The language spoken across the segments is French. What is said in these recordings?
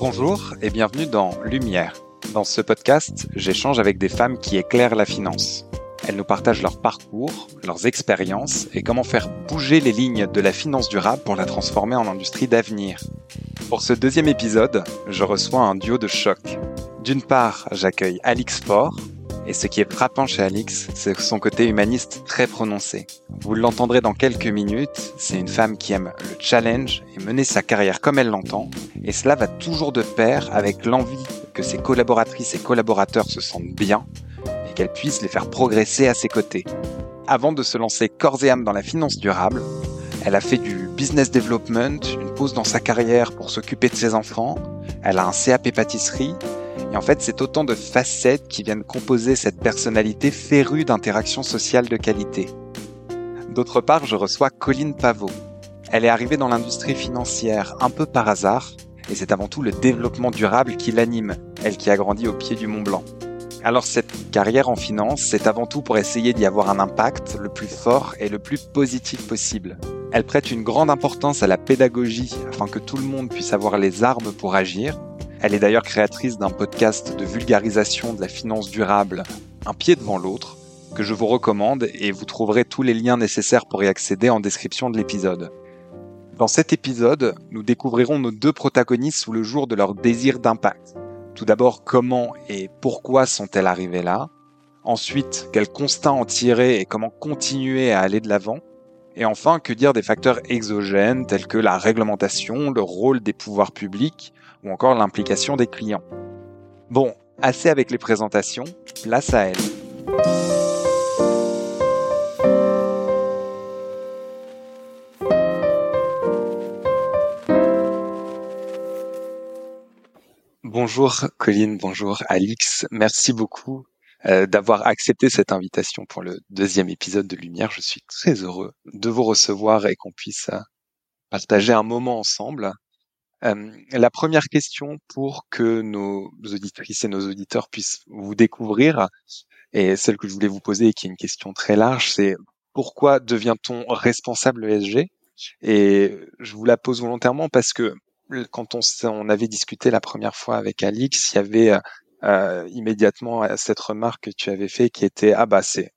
Bonjour et bienvenue dans Lumière. Dans ce podcast, j'échange avec des femmes qui éclairent la finance. Elles nous partagent leur parcours, leurs expériences et comment faire bouger les lignes de la finance durable pour la transformer en industrie d'avenir. Pour ce deuxième épisode, je reçois un duo de choc. D'une part, j'accueille Alix Faure, et ce qui est frappant chez Alix, c'est son côté humaniste très prononcé. Vous l'entendrez dans quelques minutes, c'est une femme qui aime le challenge et mener sa carrière comme elle l'entend, et cela va toujours de pair avec l'envie que ses collaboratrices et collaborateurs se sentent bien et qu'elle puisse les faire progresser à ses côtés. Avant de se lancer corps et âme dans la finance durable, elle a fait du business development, une pause dans sa carrière pour s'occuper de ses enfants, elle a un CAP pâtisserie et en fait, c'est autant de facettes qui viennent composer cette personnalité férue d'interactions sociales de qualité. D'autre part, je reçois Colline Pavot. Elle est arrivée dans l'industrie financière un peu par hasard, et c'est avant tout le développement durable qui l'anime, elle qui a grandi au pied du Mont Blanc. Alors cette carrière en finance, c'est avant tout pour essayer d'y avoir un impact le plus fort et le plus positif possible. Elle prête une grande importance à la pédagogie afin que tout le monde puisse avoir les armes pour agir, elle est d'ailleurs créatrice d'un podcast de vulgarisation de la finance durable, un pied devant l'autre, que je vous recommande et vous trouverez tous les liens nécessaires pour y accéder en description de l'épisode. Dans cet épisode, nous découvrirons nos deux protagonistes sous le jour de leur désir d'impact. Tout d'abord, comment et pourquoi sont-elles arrivées là? Ensuite, quels constats en tirer et comment continuer à aller de l'avant? Et enfin, que dire des facteurs exogènes tels que la réglementation, le rôle des pouvoirs publics ou encore l'implication des clients? Bon, assez avec les présentations, place à elle. Bonjour Colline, bonjour Alix, merci beaucoup euh, d'avoir accepté cette invitation pour le deuxième épisode de Lumière. Je suis très heureux de vous recevoir et qu'on puisse euh, partager un moment ensemble. Euh, la première question pour que nos auditrices et nos auditeurs puissent vous découvrir, et celle que je voulais vous poser, et qui est une question très large, c'est pourquoi devient-on responsable ESG Et je vous la pose volontairement parce que quand on, on avait discuté la première fois avec Alix, il y avait euh, immédiatement cette remarque que tu avais fait qui était ah bah c'est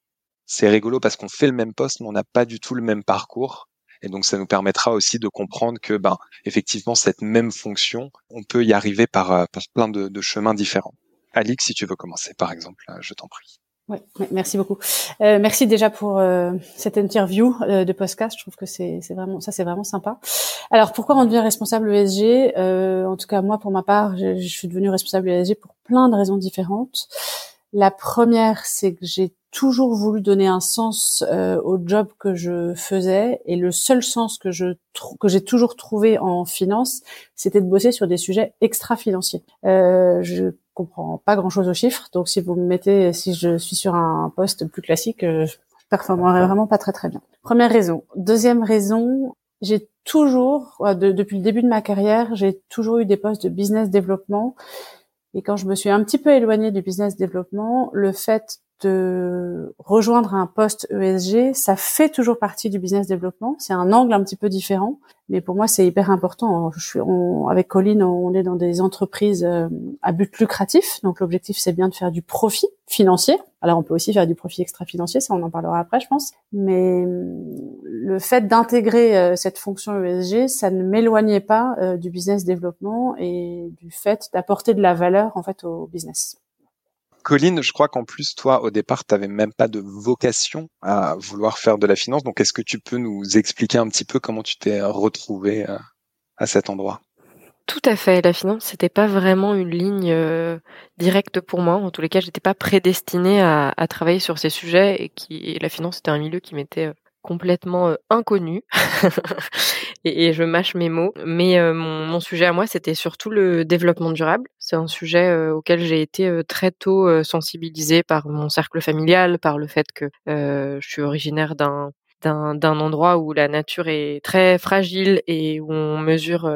c'est rigolo parce qu'on fait le même poste mais on n'a pas du tout le même parcours et donc, ça nous permettra aussi de comprendre que, ben, effectivement, cette même fonction, on peut y arriver par, euh, par plein de, de, chemins différents. Alix, si tu veux commencer, par exemple, euh, je t'en prie. Ouais, merci beaucoup. Euh, merci déjà pour euh, cette interview euh, de podcast. Je trouve que c'est vraiment ça, c'est vraiment sympa. Alors pourquoi on devient responsable ESG En tout cas, moi, pour ma part, je, suis devenue responsable ESG pour plein de raisons différentes. La première, c'est que j'ai toujours voulu donner un sens euh, au job que je faisais et le seul sens que je que j'ai toujours trouvé en finance, c'était de bosser sur des sujets extra-financiers. Euh, je comprends pas grand-chose aux chiffres, donc si vous me mettez, si je suis sur un poste plus classique, euh, je performerai vraiment pas très très bien. Première raison. Deuxième raison, j'ai toujours, depuis le début de ma carrière, j'ai toujours eu des postes de business développement. Et quand je me suis un petit peu éloignée du business développement, le fait de rejoindre un poste ESG, ça fait toujours partie du business développement. C'est un angle un petit peu différent, mais pour moi c'est hyper important. Je suis, avec Colline, on est dans des entreprises euh, à but lucratif, donc l'objectif c'est bien de faire du profit financier. Alors on peut aussi faire du profit extra-financier, ça on en parlera après, je pense. Mais le fait d'intégrer euh, cette fonction ESG, ça ne m'éloignait pas euh, du business développement et du fait d'apporter de la valeur en fait au business. Colline, je crois qu'en plus, toi, au départ, tu n'avais même pas de vocation à vouloir faire de la finance. Donc, est-ce que tu peux nous expliquer un petit peu comment tu t'es retrouvé euh, à cet endroit? Tout à fait. La finance, c'était pas vraiment une ligne euh, directe pour moi. En tous les cas, j'étais pas prédestinée à, travailler sur ces sujets et qui la finance était un milieu qui m'était euh, complètement inconnu et, je mâche mes mots. Mais mon, sujet à moi, c'était surtout le développement durable. C'est un sujet auquel j'ai été très tôt sensibilisée par mon cercle familial, par le fait que je suis originaire d'un d'un endroit où la nature est très fragile et où on mesure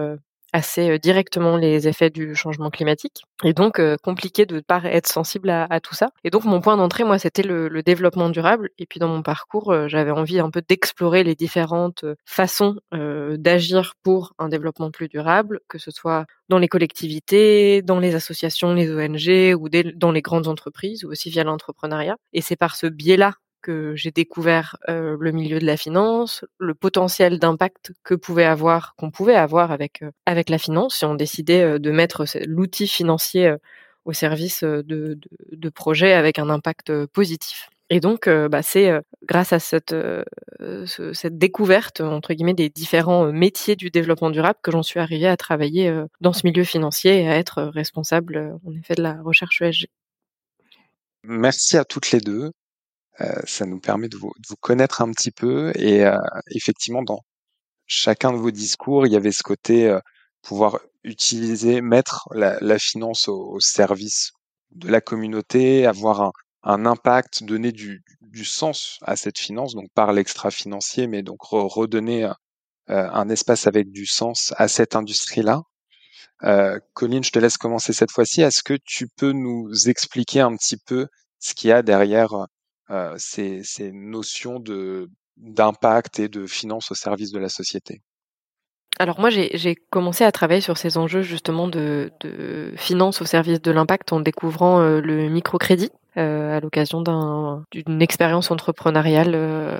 assez directement les effets du changement climatique et donc compliqué de ne pas être sensible à, tout ça. Et donc mon point d'entrée, moi, c'était le, le, développement durable. Et puis dans mon parcours, j'avais envie un peu d'explorer les différentes façons d'agir pour un développement plus durable, que ce soit dans les collectivités, dans les associations, les ONG ou dans les grandes entreprises ou aussi via l'entrepreneuriat. Et c'est par ce biais-là que j'ai découvert le milieu de la finance, le potentiel d'impact que pouvait avoir, qu'on pouvait avoir avec avec la finance si on décidait de mettre l'outil financier au service de, de, projets avec un impact positif. Et donc, bah, c'est grâce à cette, cette découverte, entre guillemets, des différents métiers du développement durable que j'en suis arrivée à travailler dans ce milieu financier et à être responsable, en effet, de la recherche ESG. Merci à toutes les deux. Ça nous permet de vous, connaître un petit peu. Et effectivement, dans chacun de vos discours, il y avait ce côté pouvoir utiliser, mettre la, finance au, service de la communauté, avoir un, impact, donner du, sens à cette finance, donc par l'extra-financier, mais donc redonner euh, un espace avec du sens à cette industrie-là. Euh, Colline, je te laisse commencer cette fois-ci. Est-ce que tu peux nous expliquer un petit peu ce qu'il y a derrière euh, ces, ces notions de d'impact et de finance au service de la société? Alors moi, j'ai commencé à travailler sur ces enjeux justement de, de finance au service de l'impact en découvrant euh, le microcrédit. Euh, à l'occasion d'une expérience entrepreneuriale euh,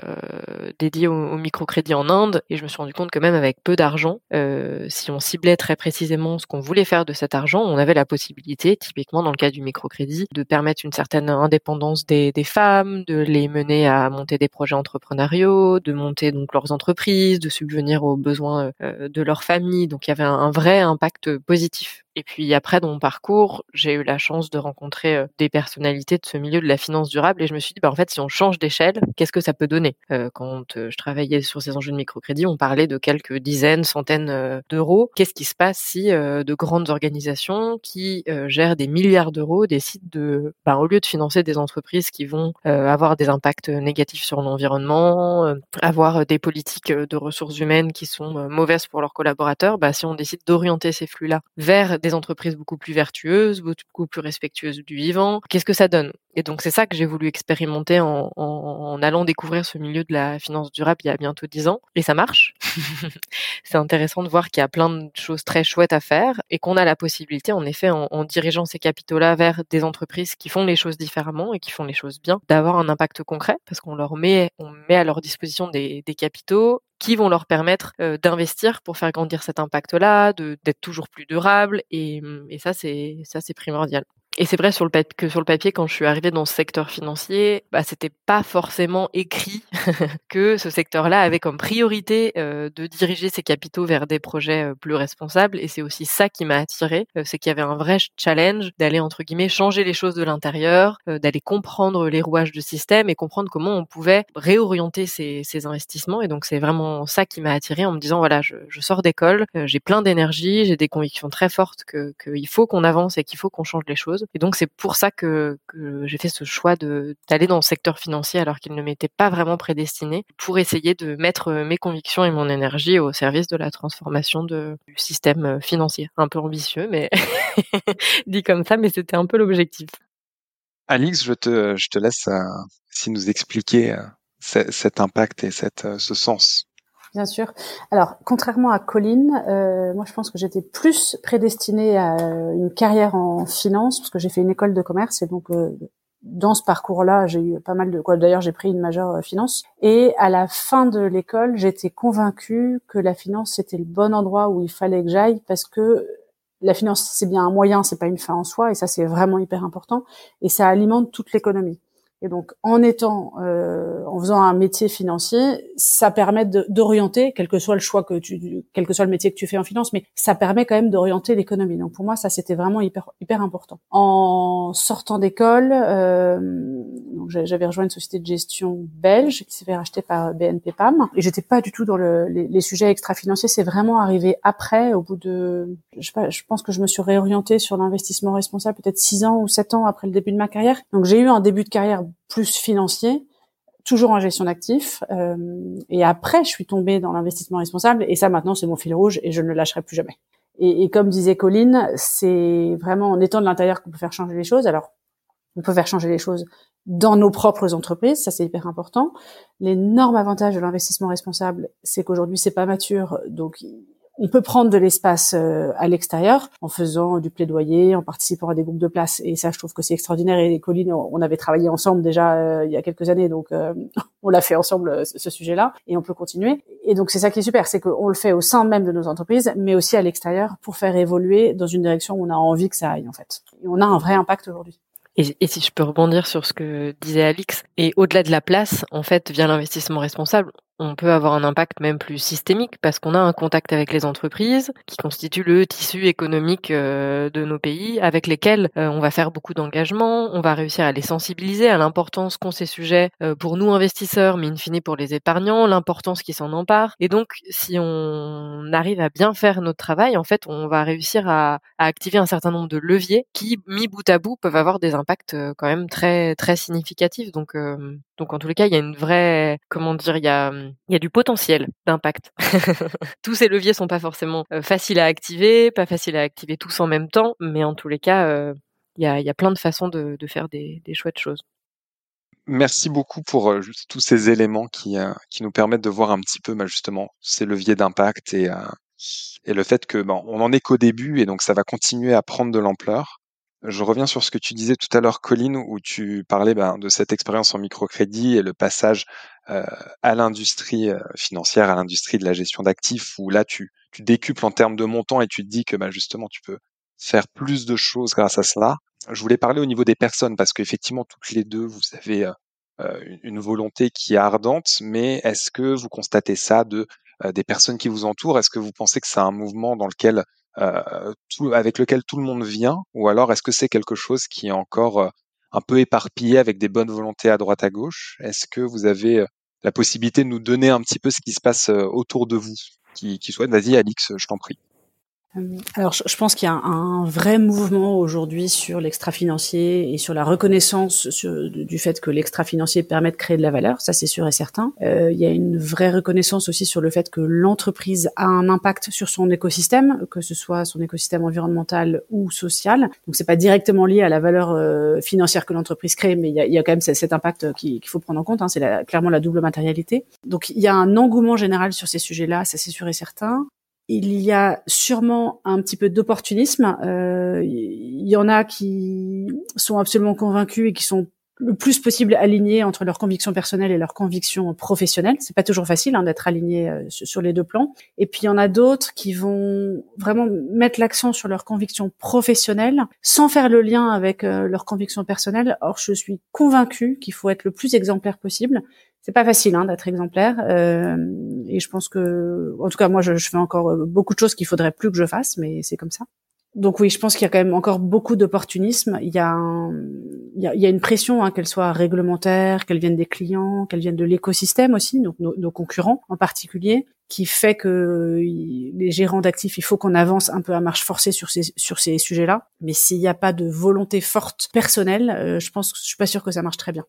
dédiée au, microcrédit en Inde. Et je me suis rendu compte que même avec peu d'argent, euh, si on ciblait très précisément ce qu'on voulait faire de cet argent, on avait la possibilité, typiquement dans le cas du microcrédit, de permettre une certaine indépendance des, des femmes, de les mener à monter des projets entrepreneuriaux, de monter donc leurs entreprises, de subvenir aux besoins de leur famille. Donc il y avait un vrai impact positif et puis après, dans mon parcours, j'ai eu la chance de rencontrer des personnalités de ce milieu de la finance durable et je me suis dit, bah, en fait, si on change d'échelle, qu'est-ce que ça peut donner? Quand je travaillais sur ces enjeux de microcrédit, on parlait de quelques dizaines, centaines d'euros. Qu'est-ce qui se passe si de grandes organisations qui gèrent des milliards d'euros décident de, bah, au lieu de financer des entreprises qui vont avoir des impacts négatifs sur l'environnement, avoir des politiques de ressources humaines qui sont mauvaises pour leurs collaborateurs, bah, si on décide d'orienter ces flux-là vers des entreprises beaucoup plus vertueuses, beaucoup plus respectueuses du vivant. Qu'est-ce que ça donne? Et donc c'est ça que j'ai voulu expérimenter en, en, allant découvrir ce milieu de la finance durable il y a bientôt dix ans. Et ça marche. c'est intéressant de voir qu'il y a plein de choses très chouettes à faire et qu'on a la possibilité, en effet, en, en dirigeant ces capitaux-là vers des entreprises qui font les choses différemment et qui font les choses bien, d'avoir un impact concret parce qu'on leur met, on met à leur disposition des, des capitaux qui vont leur permettre d'investir pour faire grandir cet impact-là, d'être toujours plus durable. Et, et ça, c'est ça, c'est primordial. Et c'est vrai que sur le papier, quand je suis arrivée dans ce secteur financier, bah, c'était pas forcément écrit que ce secteur-là avait comme priorité euh, de diriger ses capitaux vers des projets euh, plus responsables. Et c'est aussi ça qui m'a attirée, euh, c'est qu'il y avait un vrai challenge d'aller entre guillemets changer les choses de l'intérieur, d'aller comprendre les rouages du système et comprendre comment on pouvait réorienter ces, ces investissements. Et donc c'est vraiment ça qui m'a attirée en me disant voilà, je, je sors d'école, j'ai plein d'énergie, j'ai des convictions très fortes que qu'il faut qu'on avance et qu'il faut qu'on change les choses. Et donc c'est pour ça que, j'ai fait ce choix d'aller dans le secteur financier alors qu'il ne m'était pas vraiment prédestiné pour essayer de mettre mes convictions et mon énergie au service de la transformation du système financier. Un peu ambitieux, mais dit comme ça, mais c'était un peu l'objectif. Alix, je te, laisse euh, si nous expliquer euh, cet impact et euh, ce sens Bien sûr. Alors, contrairement à Colline, euh, moi je pense que j'étais plus prédestinée à une carrière en finance parce que j'ai fait une école de commerce et donc euh, dans ce parcours-là, j'ai eu pas mal de quoi. D'ailleurs, j'ai pris une majeure euh, finance. Et à la fin de l'école, j'étais convaincue que la finance c'était le bon endroit où il fallait que j'aille parce que la finance c'est bien un moyen, c'est pas une fin en soi, et ça c'est vraiment hyper important. Et ça alimente toute l'économie. Et donc, en étant, euh, en faisant un métier financier, ça permet d'orienter, quel que soit le choix que tu, quel que soit le métier que tu fais en finance, mais ça permet quand même d'orienter l'économie. Donc pour moi, ça c'était vraiment hyper hyper important. En sortant d'école, euh, j'avais rejoint une société de gestion belge qui s'est fait racheter par BNP Pam, et j'étais pas du tout dans le, les, les, sujets extra-financiers. C'est vraiment arrivé après, au bout de, je sais pas, je pense que je me suis réorientée sur l'investissement responsable peut-être six ans ou sept ans après le début de ma carrière. Donc j'ai eu un début de carrière plus financier, toujours en gestion d'actifs. Euh, et après, je suis tombée dans l'investissement responsable. Et ça, maintenant, c'est mon fil rouge et je ne le lâcherai plus jamais. Et, et comme disait Colline, c'est vraiment en étant de l'intérieur qu'on peut faire changer les choses. Alors, on peut faire changer les choses dans nos propres entreprises, ça c'est hyper important. L'énorme avantage de l'investissement responsable, c'est qu'aujourd'hui c'est pas mature, donc on peut prendre de l'espace euh, à l'extérieur en faisant du plaidoyer, en participant à des groupes de place. Et ça, je trouve que c'est extraordinaire. Et Colline, on avait travaillé ensemble déjà euh, il y a quelques années, donc euh, on l'a fait ensemble ce sujet-là, et on peut continuer. Et donc c'est ça qui est super, c'est qu'on le fait au sein même de nos entreprises, mais aussi à l'extérieur pour faire évoluer dans une direction où on a envie que ça aille en fait. Et on a un vrai impact aujourd'hui. Et, et, si je peux rebondir sur ce que disait Alix, et au-delà de la place, en fait, via l'investissement responsable, on peut avoir un impact même plus systémique parce qu'on a un contact avec les entreprises qui constituent le tissu économique euh, de nos pays avec lesquels euh, on va faire beaucoup d'engagement, on va réussir à les sensibiliser à l'importance qu'ont ces sujets euh, pour nous investisseurs, mais in fine pour les épargnants, l'importance qui s'en empare. Et donc, si on arrive à bien faire notre travail, en fait, on va réussir à, activer un certain nombre de leviers qui, mis bout à bout, peuvent avoir des impacts quand même très très significatifs. Donc, donc en tous les cas, il y a une vraie, comment dire, il y a il y a du potentiel d'impact. tous ces leviers sont pas forcément euh, faciles à activer, pas faciles à activer tous en même temps, mais en tous les cas, euh, il y, a, y, a, plein de façons de, faire des, des, chouettes choses. Merci beaucoup pour euh, tous ces éléments qui, qui nous permettent de voir un petit peu bah, justement ces leviers d'impact et, et le fait que bon, on en est qu'au début et donc ça va continuer à prendre de l'ampleur. Je reviens sur ce que tu disais tout à l'heure, Colline, où tu parlais ben, de cette expérience en microcrédit et le passage euh, à l'industrie euh, financière, à l'industrie de la gestion d'actifs, où là, tu, décuples en termes de montant et tu te dis que ben, justement, tu peux faire plus de choses grâce à cela. Je voulais parler au niveau des personnes, parce qu'effectivement, toutes les deux, vous avez euh, une volonté qui est ardente, mais est-ce que vous constatez ça de des personnes qui vous entourent? Est-ce que vous pensez que c'est un mouvement dans lequel euh, avec lequel tout le monde vient, ou alors est-ce que c'est quelque chose qui est encore euh, un peu éparpillé avec des bonnes volontés à droite à gauche? Est-ce que vous avez euh, la possibilité de nous donner un petit peu ce qui se passe autour de vous? Qui, qui souhaite Vas-y, Alix, je t'en prie. Euh, alors, je pense qu'il y a un vrai mouvement aujourd'hui sur l'extra-financier et sur la reconnaissance du fait que l'extra-financier permet de créer de la valeur, ça c'est sûr et certain. Euh, il y a une vraie reconnaissance aussi sur le fait que l'entreprise a un impact sur son écosystème, que ce soit son écosystème environnemental ou social. Donc, c'est pas directement lié à la valeur euh, financière que l'entreprise crée, mais il y a, il y a quand même cet impact qu'il faut prendre en compte. Hein, c'est clairement la double matérialité. Donc, il y a un engouement général sur ces sujets-là, ça c'est sûr et certain il y a sûrement un petit peu d'opportunisme. Euh, il y en a qui sont absolument convaincus et qui sont le plus possible alignés entre leurs convictions personnelles et leurs convictions professionnelles. C'est pas toujours facile hein, d'être aligné euh, sur les deux plans. Et puis il y en a d'autres qui vont vraiment mettre l'accent sur leurs convictions professionnelles sans faire le lien avec euh, leurs convictions personnelles. Or, je suis convaincue qu'il faut être le plus exemplaire possible c'est pas facile hein, d'être exemplaire euh, et je pense que en tout cas moi je, je fais encore euh, beaucoup de choses qu'il faudrait plus que je fasse mais c'est comme ça. Donc oui je pense qu'il y a quand même encore beaucoup d'opportunisme. Il y a il, il y a une pression hein, qu'elle soit réglementaire qu'elle vienne des clients qu'elle vienne de l'écosystème aussi donc nos, nos, concurrents en particulier qui fait que les gérants d'actifs il faut qu'on avance un peu à marche forcée sur ces sur ces sujets là mais s'il n'y a pas de volonté forte personnelle euh, je pense je suis pas sûre que ça marche très bien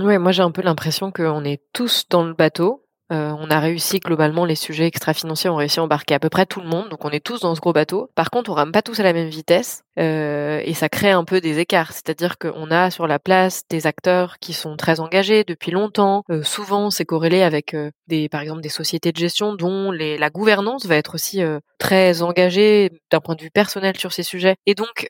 Ouais, moi j'ai un peu l'impression qu'on est tous dans le bateau euh, on a réussi globalement les sujets extra-financiers, ont réussi à embarquer à peu près tout le monde, donc on est tous dans ce gros bateau. Par contre, on rame pas tous à la même vitesse euh, et ça crée un peu des écarts. C'est-à-dire qu'on a sur la place des acteurs qui sont très engagés depuis longtemps. Euh, souvent, c'est corrélé avec des, par exemple, des sociétés de gestion dont les, la gouvernance va être aussi très engagée d'un point de vue personnel sur ces sujets. Et donc,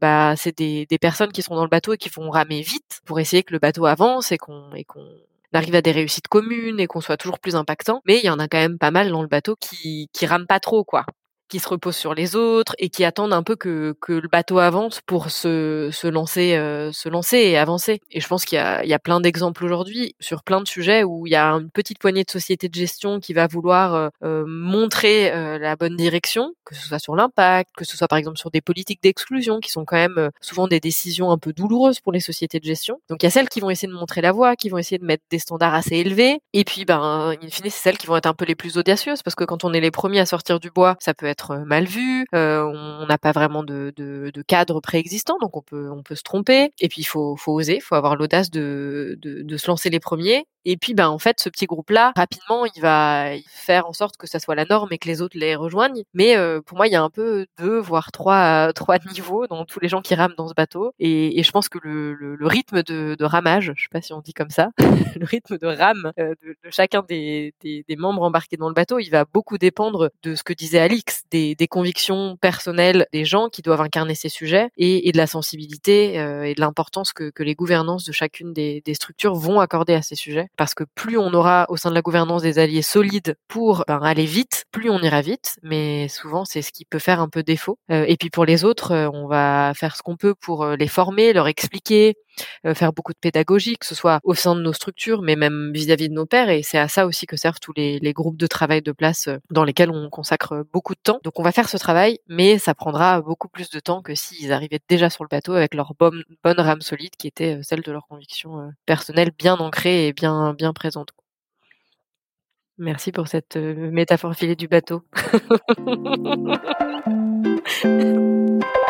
bah, c'est des, des personnes qui sont dans le bateau et qui vont ramer vite pour essayer que le bateau avance et qu'on et qu'on arrive à des réussites communes et qu'on soit toujours plus impactant. Mais il y en a quand même pas mal dans le bateau qui, qui rament pas trop, quoi qui se reposent sur les autres et qui attendent un peu que, que le bateau avance pour se, se lancer euh, se lancer et avancer. Et je pense qu'il y y a plein d'exemples aujourd'hui sur plein de sujets où il y a une petite poignée de sociétés de gestion qui va vouloir euh, euh, montrer la bonne direction, que ce soit sur l'impact, que ce soit par exemple sur des politiques d'exclusion qui sont quand même souvent des décisions un peu douloureuses pour les sociétés de gestion. Donc il y a celles qui vont essayer de montrer la voie, qui vont essayer de mettre des standards assez élevés, et puis ben in fine c'est celles qui vont être un peu les plus audacieuses parce que quand on est les premiers à sortir du bois, ça peut être être mal vu. on n'a pas vraiment de, cadre préexistant, donc on peut on peut se tromper. Et puis il faut faut oser, il faut avoir l'audace de, de, se lancer les premiers. Et puis, ben, en fait, ce petit groupe-là, rapidement, il va faire en sorte que ça soit la norme et que les autres les rejoignent. Mais euh, pour moi, il y a un peu deux, voire trois, trois niveaux dans tous les gens qui rament dans ce bateau. Et, je pense que le, rythme de, ramage, je sais pas si on dit comme ça, le rythme de rame euh, de, de, chacun des, des, des, membres embarqués dans le bateau, il va beaucoup dépendre de ce que disait Alix, des, des convictions personnelles des gens qui doivent incarner ces sujets et, et de la sensibilité euh, et de l'importance que, que les gouvernances de chacune des, des structures vont accorder à ces sujets parce que plus on aura au sein de la gouvernance des alliés solides pour ben, aller vite, plus on ira vite, mais souvent c'est ce qui peut faire un peu défaut. Euh, et puis pour les autres, euh, on va faire ce qu'on peut pour euh, les former, leur expliquer, faire beaucoup de pédagogie, que ce soit au sein de nos structures, mais même vis-à-vis de nos pairs. Et c'est à ça aussi que servent tous les, les, groupes de travail de place dans lesquels on consacre beaucoup de temps. Donc on va faire ce travail, mais ça prendra beaucoup plus de temps que s'ils arrivaient déjà sur le bateau avec leur bonne, bonne rame solide qui était celle de leur conviction personnelle bien ancrée et bien bien présente. Merci pour cette métaphore filée du bateau.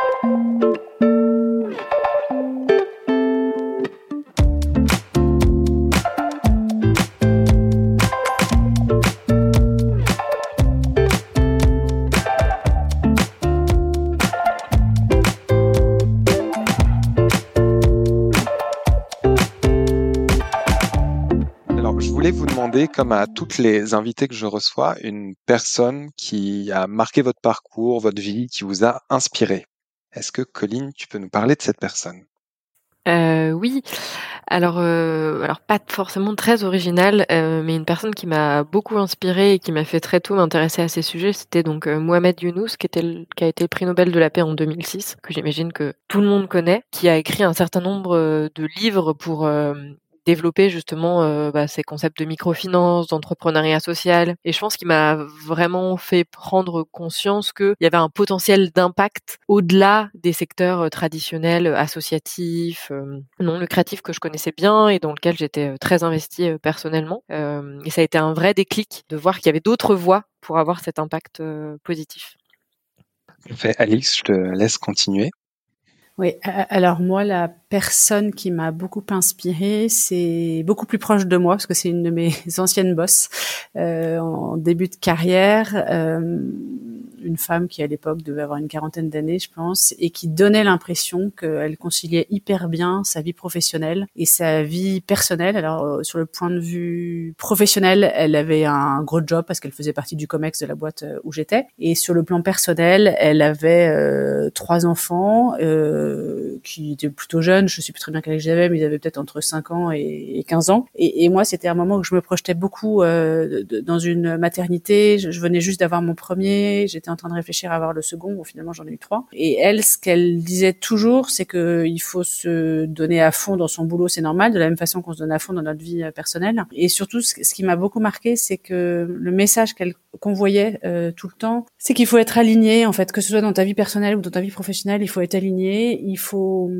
comme à toutes les invités que je reçois, une personne qui a marqué votre parcours, votre vie, qui vous a inspiré. Est-ce que, Colline, tu peux nous parler de cette personne? Euh, oui, alors euh, alors pas forcément très original, euh, mais une personne qui m'a beaucoup inspirée et qui m'a fait très tôt m'intéresser à ces sujets, c'était donc Mohamed Younous, qui qui a été le prix Nobel de la paix en 2006, que j'imagine que tout le monde connaît, qui a écrit un certain nombre de livres pour développer justement euh, bah, ces concepts de microfinance, d'entrepreneuriat social. Et je pense qu'il m'a vraiment fait prendre conscience qu'il y avait un potentiel d'impact au-delà des secteurs euh, traditionnels, associatifs, euh, non lucratifs que je connaissais bien et dans lequel j'étais très investie personnellement. et ça a été un vrai déclic de voir qu'il y avait d'autres voies pour avoir cet impact positif. Fait, Alix, je te laisse continuer. Oui, alors moi, la personne qui m'a beaucoup inspirée, c'est beaucoup plus proche de moi parce que c'est une de mes anciennes bosses euh, en début de carrière. Euh, une femme qui à l'époque devait avoir une quarantaine d'années, je pense, et qui donnait l'impression qu'elle conciliait hyper bien sa vie professionnelle et sa vie personnelle. Alors euh, sur le point de vue professionnel, elle avait un gros job parce qu'elle faisait partie du comex de la boîte euh, où j'étais, et sur le plan personnel, elle avait euh, trois enfants qui étaient plutôt jeunes. Je sais plus très bien quel âge j'avais, mais ils avaient peut-être entre 5 ans et, 15 ans. Et, moi, c'était un moment où je me projetais beaucoup dans une maternité. Je, je venais juste d'avoir mon premier. J'étais en train de réfléchir à avoir le second. Bon, finalement, j'en ai eu trois. Et elle, ce qu'elle disait toujours, c'est que il faut se donner à fond dans son boulot, c'est normal, de la même façon qu'on se donne à fond dans notre vie euh, personnelle. Et surtout, ce qui m'a beaucoup marqué, c'est que le message qu'elle convoyait euh, tout le temps, c'est qu'il faut être aligné, en fait, que ce soit dans ta vie personnelle ou dans ta vie professionnelle, il faut être aligné. Il faut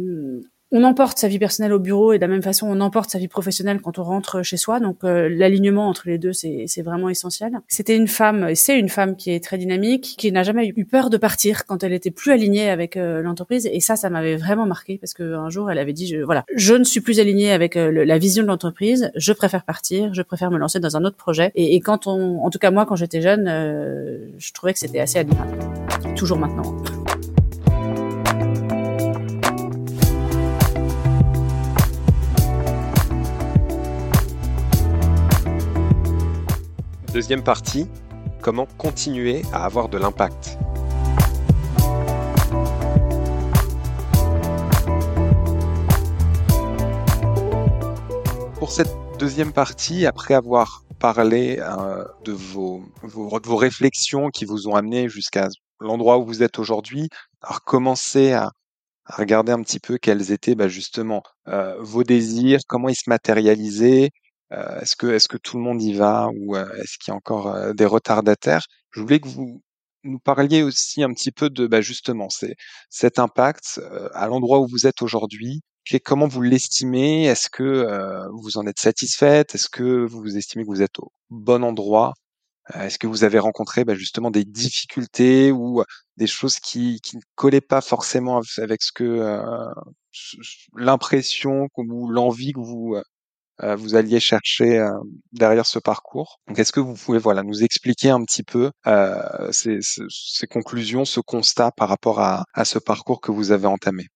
on emporte sa vie personnelle au bureau et de la même façon on emporte sa vie professionnelle quand on rentre chez soi. Donc euh, l'alignement entre les deux c'est vraiment essentiel. C'était une femme, c'est une femme qui est très dynamique, qui n'a jamais eu peur de partir quand elle était plus alignée avec euh, l'entreprise. Et ça, ça m'avait vraiment marqué parce qu'un jour elle avait dit je, voilà, je ne suis plus alignée avec euh, la vision de l'entreprise, je préfère partir, je préfère me lancer dans un autre projet. Et, et quand on, en tout cas moi quand j'étais jeune, je trouvais que c'était assez admirable. Toujours maintenant. Deuxième partie, comment continuer à avoir de l'impact. Pour cette deuxième partie, après avoir parlé euh, de, vos, vos, réflexions qui vous ont amené jusqu'à l'endroit où vous êtes aujourd'hui, alors commencez à, regarder un petit peu quels étaient bah, justement euh, vos désirs, comment ils se matérialisaient, euh, est-ce que est-ce que tout le monde y va ou euh, est-ce qu'il y a encore euh, des retardataires? Je voulais que vous nous parliez aussi un petit peu de bah, justement c'est cet impact à l'endroit où vous êtes aujourd'hui. Comment vous l'estimez? Est-ce que vous en êtes satisfaite? Est-ce que vous estimez que vous êtes au bon endroit? Est-ce que vous avez rencontré bah, justement des difficultés ou des choses qui, qui ne collaient pas forcément avec ce que l'impression ou l'envie que vous vous alliez chercher derrière ce parcours. Donc, est-ce que vous pouvez voilà nous expliquer un petit peu ces, ces, conclusions, ce constat par rapport à, à ce parcours que vous avez entamé?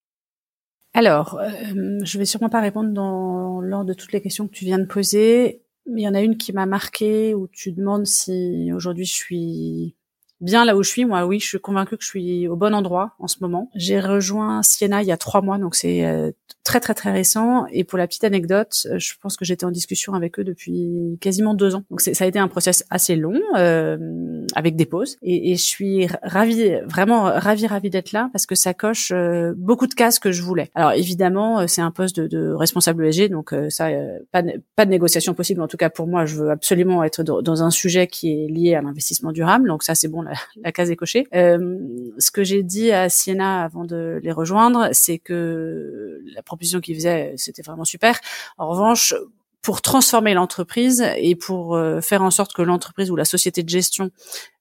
Alors, euh, je vais sûrement pas répondre dans l'ordre de toutes les questions que tu viens de poser. Mais il y en a une qui m'a marqué où tu demandes si aujourd'hui je suis bien là où je suis. Moi, oui, je suis convaincue que je suis au bon endroit en ce moment. J'ai rejoint Siena il y a trois mois, donc c'est euh, très très très récent. Et pour la petite anecdote, euh, je pense que j'étais en discussion avec eux depuis quasiment deux ans. Donc ça a été un process assez long, euh, avec des pauses. Et, et, je suis ravie, vraiment ravie, ravie d'être là parce que ça coche euh, beaucoup de cases que je voulais. Alors évidemment, c'est un poste de, de responsable ESG, donc ça, pas, pas de négociation possible. En tout cas pour moi, je veux absolument être dans un sujet qui est lié à l'investissement durable. Donc ça, c'est bon la, case est cochée. Euh, ce que j'ai dit à Siena avant de les rejoindre, c'est que la proposition qu'ils faisaient, c'était vraiment super. En revanche, pour transformer l'entreprise et pour euh, faire en sorte que l'entreprise ou la société de gestion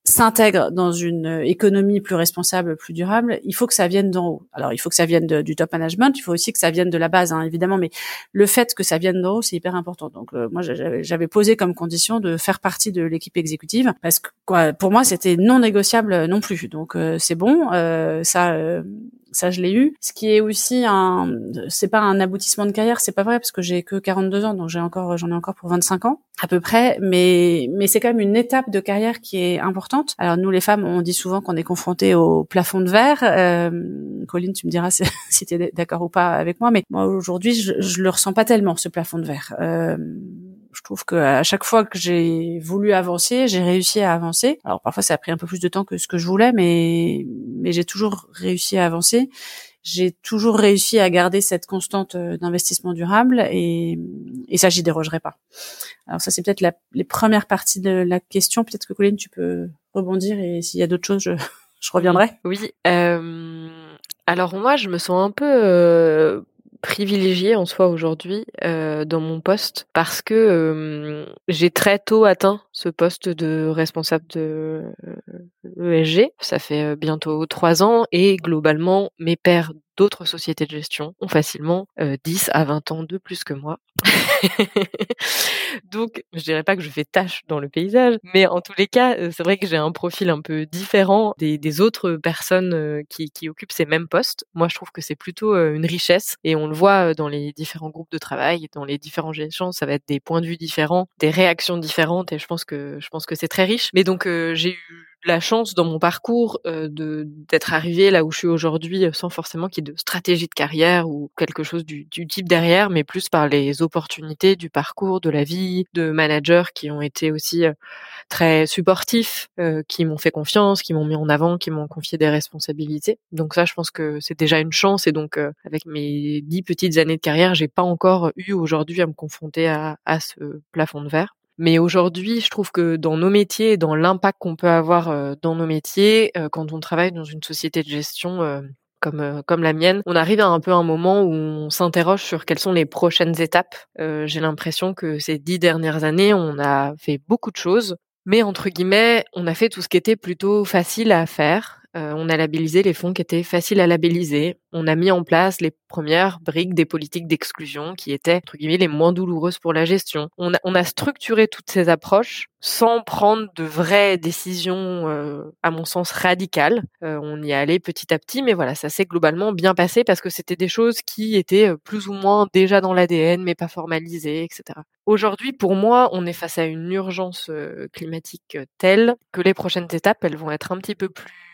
s'intègre dans une économie plus responsable, plus durable, il faut que ça vienne d'en haut. Alors, il faut que ça vienne du top management, il faut aussi que ça vienne de la base, hein, évidemment, mais le fait que ça vienne d'en haut, c'est hyper important. Donc, euh, moi, j'avais posé comme condition de faire partie de l'équipe exécutive, parce que quoi, pour moi, c'était non négociable non plus. Donc, euh, c'est bon, euh, ça, ça je l'ai eu. Ce qui est aussi un, c'est pas un aboutissement de carrière, c'est pas vrai parce que j'ai que 42 ans, donc j'ai encore, j'en ai encore pour 25 ans à peu près, mais mais c'est quand même une étape de carrière qui est importante. Alors nous les femmes, on dit souvent qu'on est confronté au plafond de verre. Euh, Colline, tu me diras si, tu es d'accord ou pas avec moi, mais moi aujourd'hui, je, je le ressens pas tellement ce plafond de verre. Euh, je trouve que à chaque fois que j'ai voulu avancer, j'ai réussi à avancer. Alors parfois ça a pris un peu plus de temps que ce que je voulais, mais mais j'ai toujours réussi à avancer. J'ai toujours réussi à garder cette constante euh, d'investissement durable et, et ça j'y dérogerai pas. Alors ça c'est peut-être les premières parties de la question. Peut-être que Colline tu peux rebondir et s'il y a d'autres choses je, je reviendrai. Oui. Euh, alors moi je me sens un peu euh, privilégiée en soi aujourd'hui euh, dans mon poste parce que j'ai très tôt atteint ce poste de responsable de ESG. Euh, Ça fait bientôt trois ans et globalement mes pères d'autres sociétés de gestion ont facilement 10 euh, à 20 ans de plus que moi. Donc, je dirais pas que je fais tâche dans le paysage, mais en tous les cas, euh, c'est vrai que j'ai un profil un peu différent des, autres personnes euh, qui, occupent ces mêmes postes. Moi, je trouve que c'est plutôt une richesse et on le voit dans les différents groupes de travail, dans les différents gestions, ça va être des points de vue différents, des réactions différentes et je pense je pense que c'est très riche. Mais donc, j'ai eu la chance dans mon parcours euh, de d'être arrivé là où je suis aujourd'hui euh, sans forcément qu'il y ait de stratégie de carrière ou quelque chose du, type derrière, mais plus par les opportunités du parcours, de la vie, de managers qui ont été aussi euh, très supportifs, qui m'ont fait confiance, qui m'ont mis en avant, qui m'ont confié des responsabilités. Donc ça, je pense que c'est déjà une chance et donc avec mes dix petites années de carrière, j'ai pas encore eu aujourd'hui à me confronter à ce plafond de verre. Mais aujourd'hui, je trouve que dans nos métiers, dans l'impact qu'on peut avoir euh, dans nos métiers, euh, quand on travaille dans une société de gestion euh, comme comme la mienne, on arrive à un peu un moment où on s'interroge sur quelles sont les prochaines étapes. J'ai l'impression que ces dix dernières années, on a fait beaucoup de choses, mais entre guillemets, on a fait tout ce qui était plutôt facile à faire euh, on a labellisé les fonds qui étaient faciles à labelliser. On a mis en place les premières briques des politiques d'exclusion qui étaient, entre guillemets, les moins douloureuses pour la gestion. On a, structuré toutes ces approches sans prendre de vraies décisions, euh, à mon sens, radicales. Euh, on y allait petit à petit, mais voilà, ça s'est globalement bien passé parce que c'était des choses qui étaient plus ou moins déjà dans l'ADN, mais pas formalisées, etc. Aujourd'hui, pour moi, on est face à une urgence climatique telle que les prochaines étapes, elles vont être un petit peu plus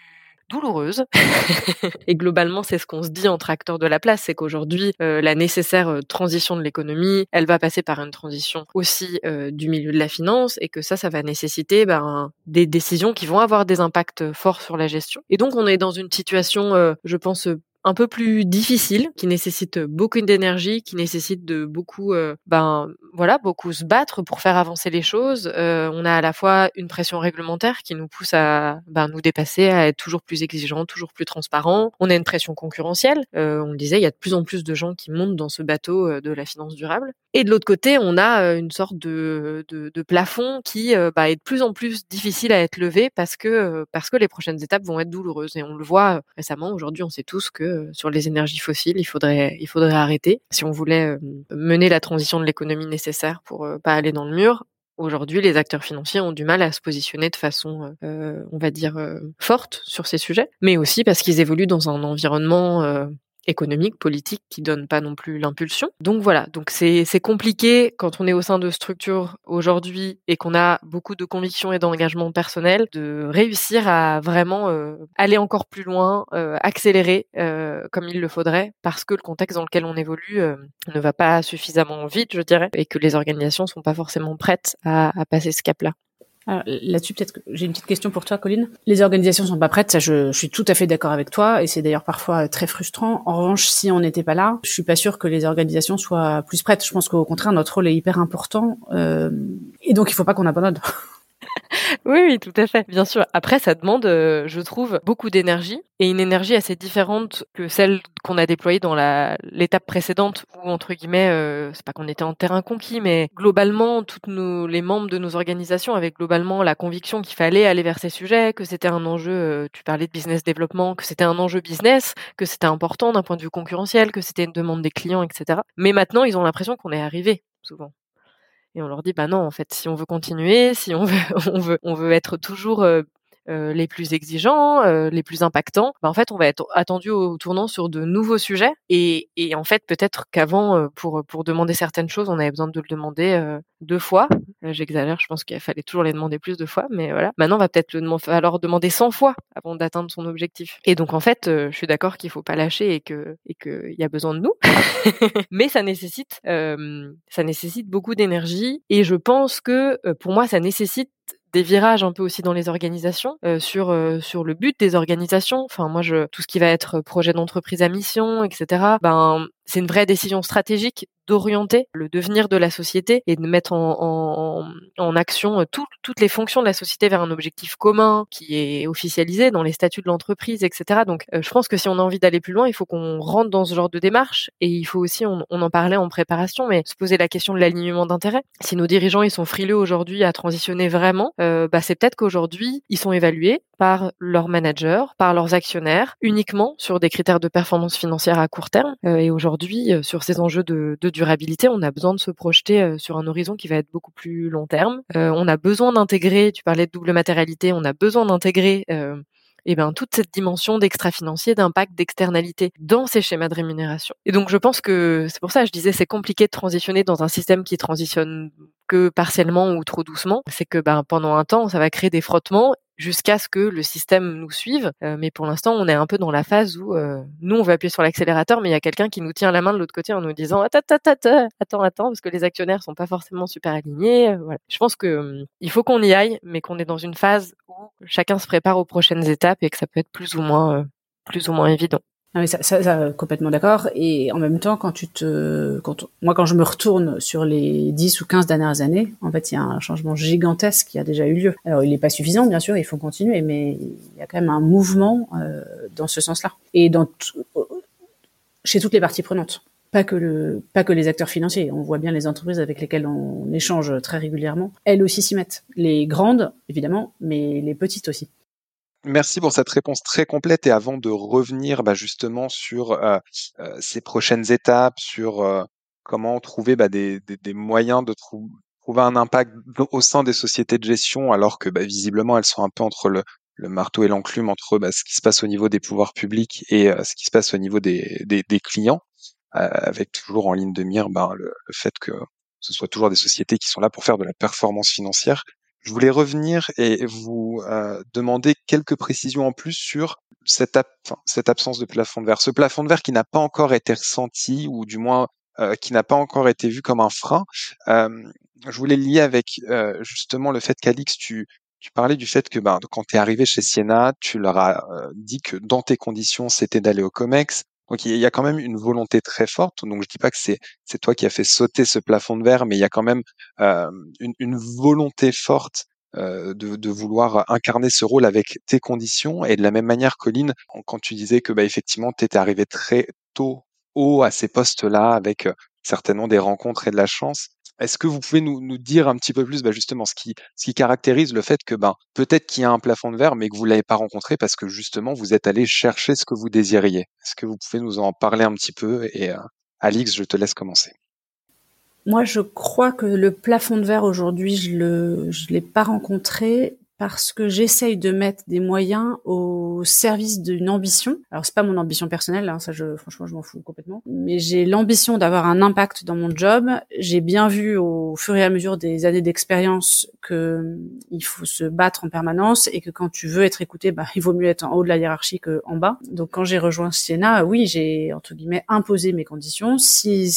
douloureuse. et globalement, c'est ce qu'on se dit entre acteurs de la place, c'est qu'aujourd'hui, euh, la nécessaire euh, transition de l'économie, elle va passer par une transition aussi euh, du milieu de la finance, et que ça, ça va nécessiter ben, des décisions qui vont avoir des impacts forts sur la gestion. Et donc, on est dans une situation, je pense, un peu plus difficile, qui nécessite beaucoup d'énergie, qui nécessite de beaucoup, ben voilà, beaucoup se battre pour faire avancer les choses. Euh, on a à la fois une pression réglementaire qui nous pousse à ben, nous dépasser, à être toujours plus exigeants, toujours plus transparents. On a une pression concurrentielle. Euh, on le disait, il y a de plus en plus de gens qui montent dans ce bateau euh, de la finance durable. Et de l'autre côté, on a une sorte de, de, de plafond qui bah, est de plus en plus difficile à être levé parce que parce que les prochaines étapes vont être douloureuses. Et on le voit récemment. Aujourd'hui, on sait tous que sur les énergies fossiles, il faudrait il faudrait arrêter si on voulait mener la transition de l'économie nécessaire pour pas aller dans le mur. Aujourd'hui, les acteurs financiers ont du mal à se positionner de façon, euh, on va dire, forte sur ces sujets, mais aussi parce qu'ils évoluent dans un environnement économique, politique qui donne pas non plus l'impulsion. Donc voilà, donc c'est compliqué quand on est au sein de structures aujourd'hui et qu'on a beaucoup de convictions et d'engagement personnel de réussir à vraiment euh, aller encore plus loin, euh, accélérer euh, comme il le faudrait parce que le contexte dans lequel on évolue ne va pas suffisamment vite, je dirais, et que les organisations sont pas forcément prêtes à, à passer ce cap-là. Là-dessus, peut-être que j'ai une petite question pour toi, Colline. Les organisations sont pas prêtes, ça, je, suis tout à fait d'accord avec toi, et c'est d'ailleurs parfois très frustrant. En revanche, si on n'était pas là, je suis pas sûre que les organisations soient plus prêtes. Je pense qu'au contraire, notre rôle est hyper important, euh, et donc il faut pas qu'on abandonne. oui, oui, tout à fait. Bien sûr. Après, ça demande, euh, je trouve, beaucoup d'énergie et une énergie assez différente que celle qu'on a déployée dans l'étape précédente où entre guillemets, euh, c'est pas qu'on était en terrain conquis, mais globalement, toutes nos les membres de nos organisations avaient globalement la conviction qu'il fallait aller vers ces sujets, que c'était un enjeu. Euh, tu parlais de business développement, que c'était un enjeu business, que c'était important d'un point de vue concurrentiel, que c'était une demande des clients, etc. Mais maintenant, ils ont l'impression qu'on est arrivé souvent et on leur dit bah non en fait si on veut continuer si on veut on veut on veut être toujours euh, euh, les plus exigeants, euh, les plus impactants, bah, en fait, on va être attendu au tournant sur de nouveaux sujets. Et, et en fait, peut-être qu'avant, euh, pour pour demander certaines choses, on avait besoin de le demander deux fois. J'exagère, je pense qu'il fallait toujours les demander plus de fois, mais voilà. Maintenant, on va peut-être le demander 100 fois avant d'atteindre son objectif. Et donc, en fait, je suis d'accord qu'il faut pas lâcher et que et qu'il y a besoin de nous, mais ça nécessite ça nécessite beaucoup d'énergie. Et je pense que pour moi, ça nécessite des virages un peu aussi dans les organisations euh, sur euh, sur le but des organisations. Enfin moi je tout ce qui va être projet d'entreprise à mission, etc. Ben c'est une vraie décision stratégique d'orienter le devenir de la société et de mettre en, en, en action euh, toutes les fonctions de la société vers un objectif commun qui est officialisé dans les statuts de l'entreprise, etc. Donc, euh, je pense que si on a envie d'aller plus loin, il faut qu'on rentre dans ce genre de démarche et il faut aussi, on, on en parlait en préparation, mais se poser la question de l'alignement d'intérêts. Si nos dirigeants ils sont frileux aujourd'hui à transitionner vraiment, euh, bah, c'est peut-être qu'aujourd'hui ils sont évalués par leurs managers, par leurs actionnaires, uniquement sur des critères de performance financière à court terme. Et aujourd'hui, euh, sur ces enjeux de, de, durabilité, on a besoin de se projeter euh, sur un horizon qui va être beaucoup plus long terme. on a besoin d'intégrer, tu parlais de double matérialité, on a besoin d'intégrer eh ben, toute cette dimension d'extra-financier, d'impact, d'externalité dans ces schémas de rémunération. Et donc, je pense que c'est pour ça, je disais, c'est compliqué de transitionner dans un système qui transitionne que partiellement ou trop doucement. C'est que ben, pendant un temps, ça va créer des frottements jusqu'à ce que le système nous suive. Euh, mais pour l'instant, on est un peu dans la phase où euh, nous, on va appuyer sur l'accélérateur, mais il y a quelqu'un qui nous tient la main de l'autre côté en nous disant attends, attends, attends, attends, parce que les actionnaires sont pas forcément super alignés. Euh, voilà. Je pense que hum, il faut qu'on y aille, mais qu'on est dans une phase où chacun se prépare aux prochaines étapes et que ça peut être plus ou moins, plus ou moins évident. Ah ça, ça, ça, complètement d'accord. Et en même temps, quand tu te, quand moi, quand je me retourne sur les 10 ou 15 dernières années, en fait, il y a un changement gigantesque qui a déjà eu lieu. Alors, il n'est pas suffisant, bien sûr, il faut continuer, mais il y a quand même un mouvement euh, dans ce sens-là. Et dans chez toutes les parties prenantes. Pas que le, pas que les acteurs financiers. On voit bien les entreprises avec lesquelles on échange très régulièrement. Elles aussi s'y mettent. Les grandes, évidemment, mais les petites aussi. Merci pour cette réponse très complète. Et avant de revenir bah, justement sur euh, euh, ces prochaines étapes, sur euh, comment trouver bah, des, des, des, moyens de trouver un impact au sein des sociétés de gestion, alors que bah, visiblement elles sont un peu entre le, le marteau et l'enclume, entre bah, ce qui se passe au niveau des pouvoirs publics et ce qui se passe au niveau des, des, clients, avec toujours en ligne de mire bah, le, le fait que ce soit toujours des sociétés qui sont là pour faire de la performance financière je voulais revenir et vous euh, demander quelques précisions en plus sur cette, absence de plafond de verre. Ce plafond de verre qui n'a pas encore été ressenti ou du moins euh, qui n'a pas encore été vu comme un frein. Euh, je voulais lier avec justement le fait qu'Alix, tu, tu parlais du fait que ben, quand tu es arrivé chez Siena, tu leur as dit que dans tes conditions, c'était d'aller au COMEX, Donc il y a quand même une volonté très forte. Donc je dis pas que c'est c'est toi qui as fait sauter ce plafond de verre, mais il y a quand même euh, une, volonté forte euh, de, de, vouloir incarner ce rôle avec tes conditions. Et de la même manière, Colline, quand tu disais que bah, effectivement étais arrivé très tôt haut à ces postes-là avec euh, certainement des rencontres et de la chance. Est-ce que vous pouvez nous, dire un petit peu plus bah, justement ce qui, caractérise le fait que ben, peut-être qu'il y a un plafond de verre mais que vous l'avez pas rencontré parce que justement vous êtes allé chercher ce que vous désiriez? Est-ce que vous pouvez nous en parler un petit peu? Et euh, Alix, je te laisse commencer. Moi, je crois que le plafond de verre aujourd'hui, je je l'ai pas rencontré parce que j'essaye de mettre des moyens au service d'une ambition. Alors c'est pas mon ambition personnelle, hein, ça je franchement je m'en fous complètement. Mais j'ai l'ambition d'avoir un impact dans mon job. J'ai bien vu au fur et à mesure des années d'expérience que il faut se battre en permanence et que quand tu veux être écouté, bah il vaut mieux être en haut de la hiérarchie qu'en bas. Donc quand j'ai rejoint Siena, oui j'ai entre guillemets imposé mes conditions. Si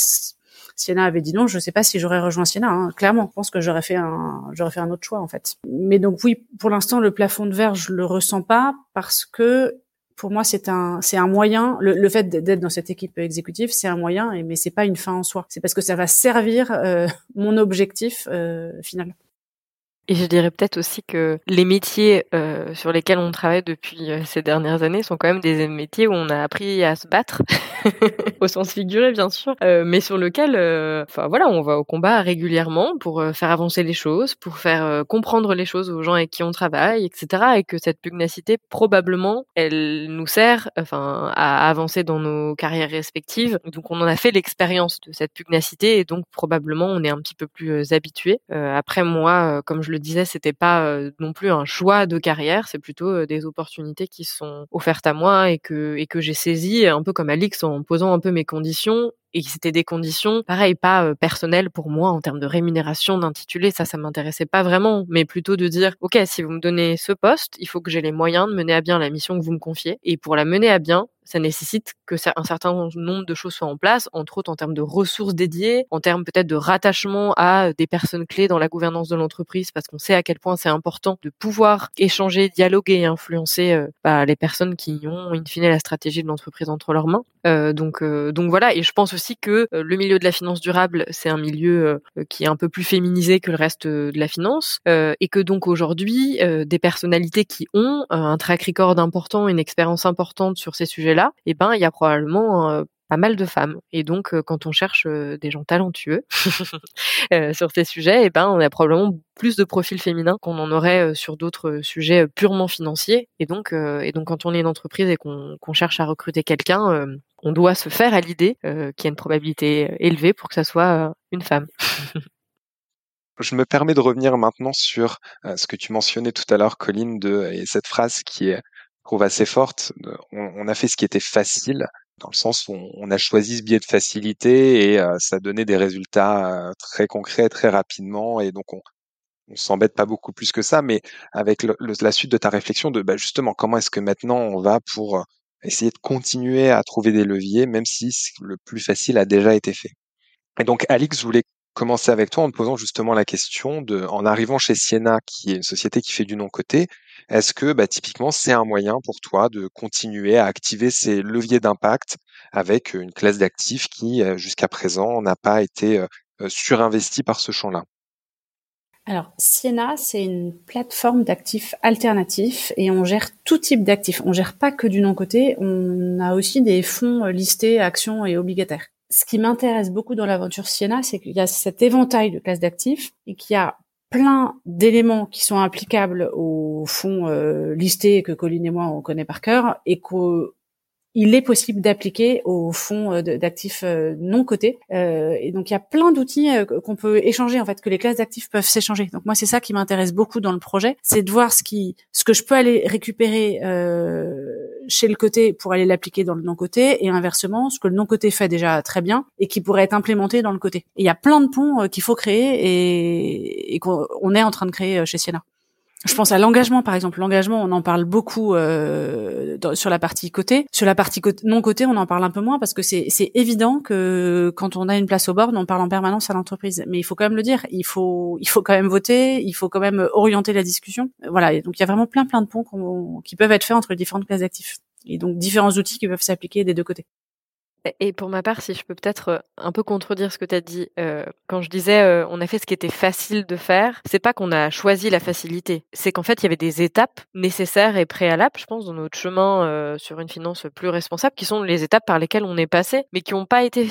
Siena avait dit non, je ne sais pas si j'aurais rejoint Siena. Hein. Clairement, je pense que j'aurais fait un, j'aurais fait un autre choix en fait. Mais donc oui, pour l'instant, le plafond de verre, je le ressens pas parce que pour moi, c'est un, c'est un moyen. Le, fait d'être dans cette équipe exécutive, c'est un moyen, mais c'est pas une fin en soi. C'est parce que ça va servir euh, mon objectif euh, final. Et je dirais peut-être aussi que les métiers euh, sur lesquels on travaille depuis euh, ces dernières années sont quand même des métiers où on a appris à se battre, au sens figuré bien sûr, euh, mais sur lequel, euh, enfin voilà, on va au combat régulièrement pour euh, faire avancer les choses, pour faire comprendre les choses aux gens avec qui on travaille, etc. Et que cette pugnacité, probablement, elle nous sert, enfin, à avancer dans nos carrières respectives. Donc on en a fait l'expérience de cette pugnacité et donc probablement on est un petit peu plus habitué. après moi, comme je le disais, c'était pas non plus un choix de carrière, c'est plutôt des opportunités qui sont offertes à moi et que et que j'ai saisi un peu comme Alix en posant un peu mes conditions. Et c'était des conditions, pareil, pas personnelles pour moi en termes de rémunération, d'intitulé, ça, ça m'intéressait pas vraiment, mais plutôt de dire, ok, si vous me donnez ce poste, il faut que j'ai les moyens de mener à bien la mission que vous me confiez, et pour la mener à bien, ça nécessite que un certain nombre de choses soient en place, entre autres en termes de ressources dédiées, en termes peut-être de rattachement à des personnes clés dans la gouvernance de l'entreprise, parce qu'on sait à quel point c'est important de pouvoir échanger, dialoguer et influencer euh, bah, les personnes qui ont, in fine, la stratégie de l'entreprise entre leurs mains. Euh, donc, euh, donc voilà, et je pense aussi que le milieu de la finance durable, c'est un milieu qui est un peu plus féminisé que le reste de la finance, et que donc aujourd'hui, des personnalités qui ont un track record important, une expérience importante sur ces sujets eh ben il y a probablement pas mal de femmes. Et donc, quand on cherche des gens talentueux sur ces sujets, et eh ben, on a probablement plus de profils féminins qu'on en aurait sur d'autres sujets purement financiers. Et donc, et donc, quand on est une entreprise et qu'on cherche à recruter quelqu'un, on doit se faire à l'idée qu'il y a une probabilité élevée pour que ça soit une femme. Je me permets de revenir maintenant sur ce que tu mentionnais tout à l'heure, Colline, de, et cette phrase qui est assez forte. On, a fait ce qui était facile, dans le sens où on, a choisi ce biais de facilité et euh, ça donnait des résultats euh, très concrets, très rapidement, et donc on, on s'embête pas beaucoup plus que ça. Mais avec la suite de ta réflexion de bah, justement comment est-ce que maintenant on va pour euh, essayer de continuer à trouver des leviers, même si le plus facile a déjà été fait. Et donc Alix, je voulais commencer avec toi en te posant justement la question de, en arrivant chez Siena, qui est une société qui fait du non-côté, est-ce que bah, typiquement c'est un moyen pour toi de continuer à activer ces leviers d'impact avec une classe d'actifs qui euh, jusqu'à présent n'a pas été euh, euh, surinvestie par ce champ-là? Alors, Siena, c'est une plateforme d'actifs alternatifs et on gère tout type d'actifs. On gère pas que du non-côté, on a aussi des fonds listés, actions et obligataires ce qui m'intéresse beaucoup dans l'aventure Siena, c'est qu'il y a cet éventail de classes d'actifs et qu'il y a plein d'éléments qui sont applicables aux fonds euh, listés que Colline et moi on connaît par cœur et que il est possible d'appliquer aux fonds euh, d'actifs euh, non cotés. Euh, et donc il y a plein d'outils qu'on peut échanger en fait, que les classes d'actifs peuvent s'échanger. Donc moi c'est ça qui m'intéresse beaucoup dans le projet, c'est de voir ce qui, ce que je peux aller récupérer chez le côté pour aller l'appliquer dans le non coté et inversement ce que le non coté fait déjà très bien et qui pourrait être implémenté dans le côté. il y a plein de ponts qu'il faut créer et, et qu'on est en train de créer chez Siena. Je pense à l'engagement, par exemple. L'engagement, on en parle beaucoup euh, sur la partie côté. Sur la partie non côté, on en parle un peu moins parce que c'est évident que quand on a une place au bord, on parle en permanence à l'entreprise. Mais il faut quand même le dire. Il faut, il faut quand même voter. Il faut quand même orienter la discussion. Voilà. donc il y a vraiment plein, plein de ponts qui peuvent être faits entre les différentes classes d'actifs. Et donc différents outils qui peuvent s'appliquer des deux côtés. Et pour ma part, si je peux peut-être euh, un peu contredire ce que tu as dit, euh, quand je disais euh, on a fait ce qui était facile de faire, c'est pas qu'on a choisi la facilité, c'est qu'en fait il y avait des étapes nécessaires et préalables, je pense, dans notre chemin euh, sur une finance plus responsable, qui sont les étapes par lesquelles on est passé, mais qui n'ont pas été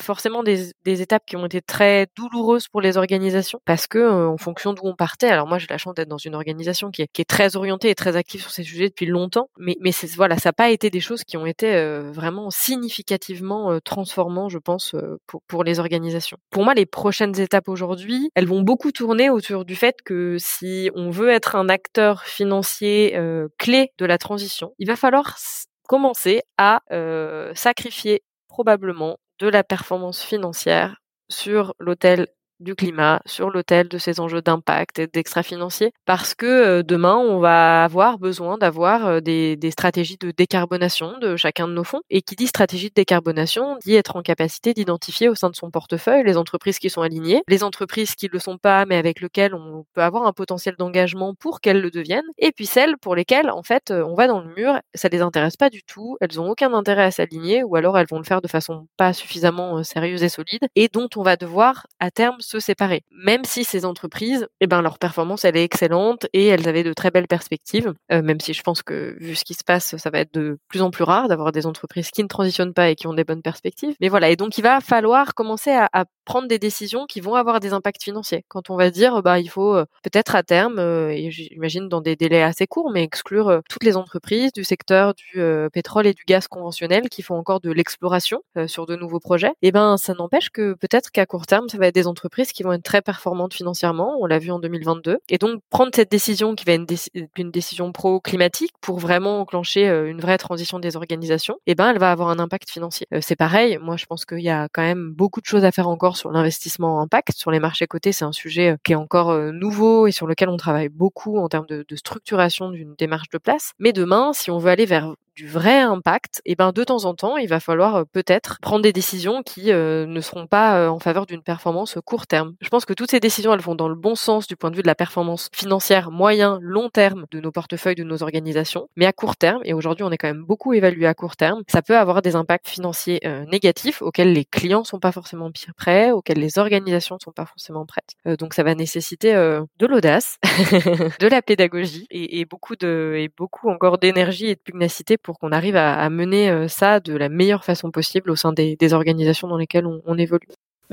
forcément des, des, étapes qui ont été très douloureuses pour les organisations, parce que euh, en fonction d'où on partait, alors moi j'ai la chance d'être dans une organisation qui est, qui est, très orientée et très active sur ces sujets depuis longtemps, mais, mais voilà, ça n'a pas été des choses qui ont été vraiment significatives transformant, je pense, pour, les organisations. Pour moi, les prochaines étapes aujourd'hui, elles vont beaucoup tourner autour du fait que si on veut être un acteur financier clé de la transition, il va falloir commencer à sacrifier probablement de la performance financière sur l'hôtel du climat, sur l'autel de ces enjeux d'impact et d'extra-financier, parce que euh, demain, on va avoir besoin d'avoir euh, des, stratégies de décarbonation de chacun de nos fonds. Et qui dit stratégie de décarbonation dit être en capacité d'identifier au sein de son portefeuille les entreprises qui sont alignées, les entreprises qui ne le sont pas, mais avec lesquelles on peut avoir un potentiel d'engagement pour qu'elles le deviennent, et puis celles pour lesquelles, en fait, euh, on va dans le mur, ça les intéresse pas du tout, elles ont aucun intérêt à s'aligner, ou alors elles vont le faire de façon pas suffisamment sérieuse et solide, et dont on va devoir à terme se séparer. Même si ces entreprises, eh ben, leur performance, elle est excellente et elles avaient de très belles perspectives, euh, même si je pense que, vu ce qui se passe, ça va être de plus en plus rare d'avoir des entreprises qui ne transitionnent pas et qui ont des bonnes perspectives. Mais voilà. Et donc, il va falloir commencer à, prendre des décisions qui vont avoir des impacts financiers. Quand on va dire, bah, il faut euh, peut-être à terme, euh, et j'imagine dans des délais assez courts, mais exclure toutes les entreprises du secteur du pétrole et du gaz conventionnel qui font encore de l'exploration sur de nouveaux projets, et eh ben, ça n'empêche que peut-être qu'à court terme, ça va être des entreprises qui vont être très performantes financièrement. On l'a vu en 2022. Et donc, prendre cette décision qui va être une, décision pro-climatique pour vraiment enclencher euh, une vraie transition des organisations, eh ben, elle va avoir un impact financier. Euh, c'est pareil. Moi, je pense qu'il y a quand même beaucoup de choses à faire encore sur l'investissement en impact. Sur les marchés cotés, c'est un sujet euh, qui est encore nouveau et sur lequel on travaille beaucoup en termes de structuration d'une démarche de place. Mais demain, si on veut aller vers du vrai impact, et ben de temps en temps, il va falloir peut-être prendre des décisions qui ne seront pas en faveur d'une performance court terme. Je pense que toutes ces décisions, elles vont dans le bon sens du point de vue de la performance financière moyen, long terme de nos portefeuilles, de nos organisations, mais à court terme, et aujourd'hui on est quand même beaucoup évalué à court terme, ça peut avoir des impacts financiers négatifs auxquels les clients sont pas forcément prêts, auxquels les organisations sont pas forcément prêtes. donc ça va nécessiter de l'audace, de la pédagogie et, et, beaucoup de et beaucoup encore d'énergie et de pugnacité pour qu'on arrive à, mener euh, ça de la meilleure façon possible au sein des, organisations dans lesquelles on évolue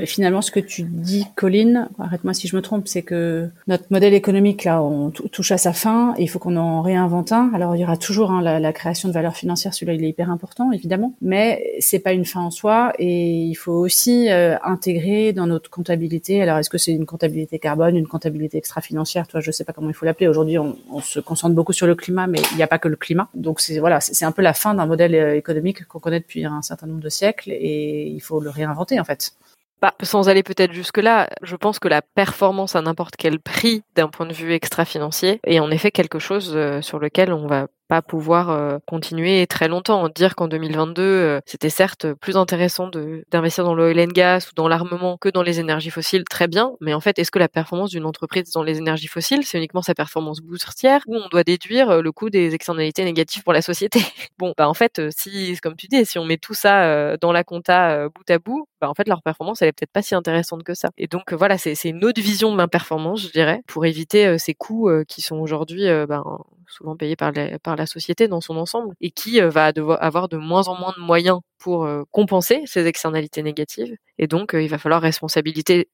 finalement, ce que tu dis, Colline, arrête-moi si je me trompe, c'est que notre modèle économique là, on touche à sa fin. Et il faut qu'on en réinvente un. Alors il y aura toujours hein, la, création de valeur financière, celui-là il est hyper important évidemment, mais c'est pas une fin en soi. Et il faut aussi euh, intégrer dans notre comptabilité. Alors est-ce que c'est une comptabilité carbone, une comptabilité extra-financière? Toi, je sais pas comment il faut l'appeler. Aujourd'hui, on, on, se concentre beaucoup sur le climat, mais il n'y a pas que le climat. Donc c'est voilà, c'est un peu la fin d'un modèle euh, économique qu'on connaît depuis un certain nombre de siècles, et il faut le réinventer en fait. Bah, sans aller peut-être jusque-là, je pense que la performance à n'importe quel prix d'un point de vue extra-financier est en effet quelque chose euh, sur lequel on va pas pouvoir euh, continuer très longtemps. Dire qu'en 2022, euh, c'était certes plus intéressant d'investir dans l'oil and gas ou dans l'armement que dans les énergies fossiles, très bien. Mais en fait, est-ce que la performance d'une entreprise dans les énergies fossiles, c'est uniquement sa performance boursière ou on doit déduire euh, le coût des externalités négatives pour la société? Bon, bah en fait, si, comme tu dis, si on met tout ça dans la compta bout à bout, bah en fait, leur performance, elle est peut-être pas si intéressante que ça. Et donc voilà, c'est une autre vision de l'imperformance, je dirais, pour éviter ces coûts qui sont aujourd'hui ben, souvent payé par, la société dans son ensemble, et qui euh, va avoir de moins en moins de moyens pour euh, compenser ces externalités négatives. Et donc, euh, il va falloir responsabiliser,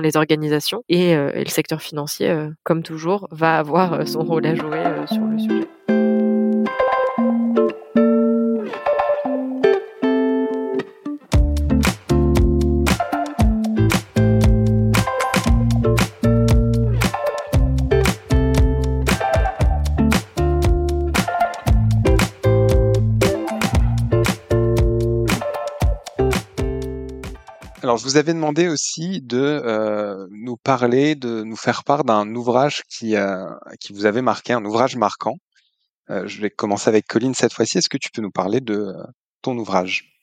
les organisations, et le secteur financier, comme toujours, va avoir son rôle à jouer sur le sujet. Vous avais demandé aussi de euh, nous parler, de nous faire part d'un ouvrage qui, euh, vous avait marqué, un ouvrage marquant. Euh, je vais commencer avec Colline cette fois-ci. Est-ce que tu peux nous parler de ton ouvrage?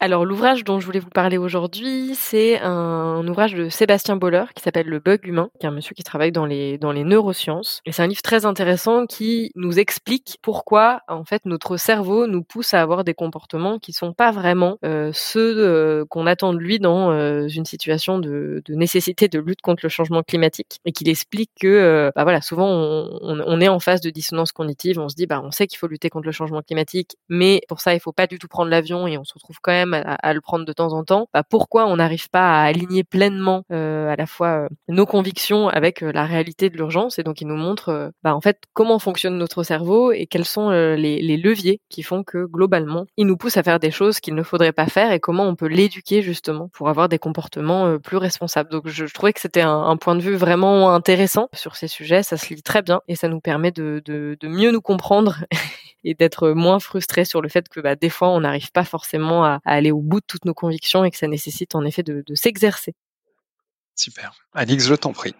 Alors l'ouvrage dont je voulais vous parler aujourd'hui, c'est un, ouvrage de Sébastien Boller qui s'appelle Le bug humain, qui est un monsieur qui travaille dans les dans les neurosciences. Et c'est un livre très intéressant qui nous explique pourquoi en fait notre cerveau nous pousse à avoir des comportements qui sont pas vraiment euh, ceux euh, qu'on attend de lui dans euh, une situation de, de, nécessité de lutte contre le changement climatique. Et qu'il explique que bah voilà souvent on, on, est en phase de dissonance cognitive, on se dit bah on sait qu'il faut lutter contre le changement climatique, mais pour ça il faut pas du tout prendre l'avion et on se retrouve quand même à, le prendre de temps en temps, bah, pourquoi on n'arrive pas à aligner pleinement euh, à la fois euh, nos convictions avec euh, la réalité de l'urgence? Et donc il nous montre bah, en fait comment fonctionne notre cerveau et quels sont les, leviers qui font que globalement il nous pousse à faire des choses qu'il ne faudrait pas faire et comment on peut l'éduquer justement pour avoir des comportements plus responsables. Donc je, trouvais que c'était un, point de vue vraiment intéressant sur ces sujets, ça se lit très bien et ça nous permet de mieux nous comprendre et d'être moins frustré sur le fait que bah, des fois on n'arrive pas forcément à, aller au bout de toutes nos convictions et que ça nécessite en effet de, de s'exercer. Super. Alix, je t'en prie.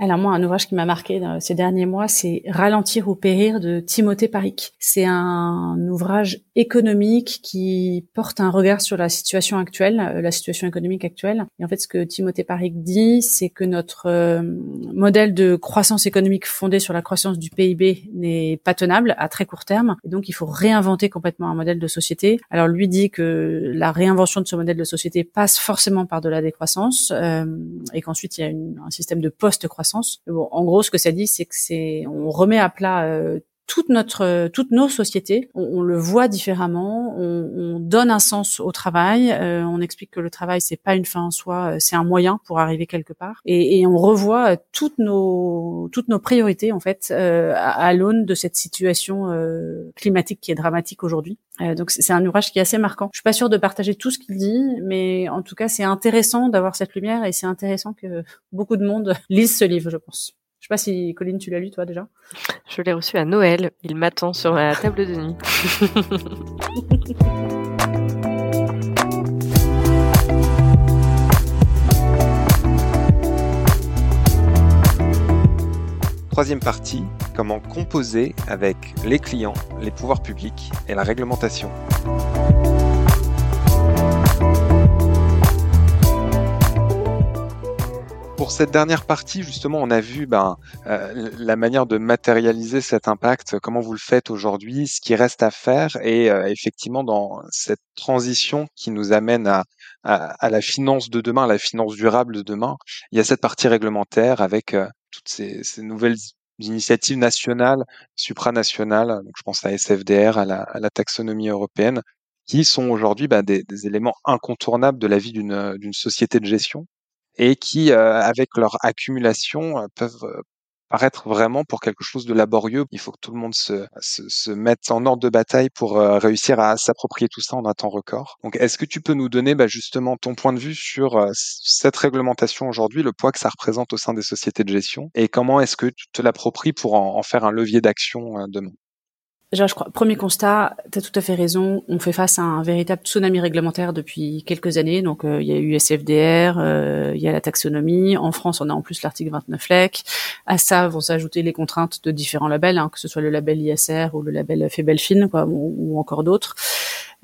Alors moi, un ouvrage qui m'a marqué ces derniers mois, c'est Ralentir ou périr de Timothée Paric. C'est un ouvrage économique qui porte un regard sur la situation actuelle, euh, la situation économique actuelle. Et en fait, ce que Timothée Paric dit, c'est que notre euh, modèle de croissance économique fondé sur la croissance du PIB n'est pas tenable à très court terme. Et donc, il faut réinventer complètement un modèle de société. Alors, lui dit que la réinvention de ce modèle de société passe forcément par de la décroissance euh, et qu'ensuite, il y a un système de post-croissance En gros, ce que ça dit, c'est que c'est on remet à plat euh, toute notre, toutes nos sociétés, on, le voit différemment, on, on, donne un sens au travail, euh, on explique que le travail c'est pas une fin en soi, euh, c'est un moyen pour arriver quelque part, et, et on revoit toutes nos toutes nos priorités en fait à, à l'aune de cette situation climatique qui est dramatique aujourd'hui. donc c'est un ouvrage qui est assez marquant. Je suis pas sûre de partager tout ce qu'il dit, mais en tout cas c'est intéressant d'avoir cette lumière et c'est intéressant que beaucoup de monde lise ce livre, je pense. Je sais pas si Colline, tu l'as lu toi déjà. Je l'ai reçu à Noël. Il m'attend sur ma table de nuit. Troisième partie, comment composer avec les clients, les pouvoirs publics et la réglementation. Pour cette dernière partie, justement, on a vu ben, euh, la manière de matérialiser cet impact, comment vous le faites aujourd'hui, ce qui reste à faire, et euh, effectivement dans cette transition qui nous amène à, à, la finance de demain, à la finance durable de demain, il y a cette partie réglementaire avec euh, toutes ces, ces, nouvelles initiatives nationales, supranationales, donc je pense à SFDR, à la, à la taxonomie européenne, qui sont aujourd'hui ben, des, des, éléments incontournables de la vie d'une société de gestion et qui, euh, avec leur accumulation, euh, peuvent euh, paraître vraiment pour quelque chose de laborieux. Il faut que tout le monde se, se, se mette en ordre de bataille pour réussir à s'approprier tout ça en un temps record. Donc, est-ce que tu peux nous donner bah, justement ton point de vue sur cette réglementation aujourd'hui, le poids que ça représente au sein des sociétés de gestion, et comment est-ce que tu te l'appropries pour en, en, faire un levier d'action demain? Déjà, je crois, premier constat, tu as tout à fait raison, on fait face à un véritable tsunami réglementaire depuis quelques années. Donc, euh, il y a eu SFDR, euh, il y a la taxonomie. En France, on a en plus l'article 29 LEC. À ça vont s'ajouter les contraintes de différents labels, hein, que ce soit le label ISR ou le label Febelfin, quoi, ou, encore d'autres.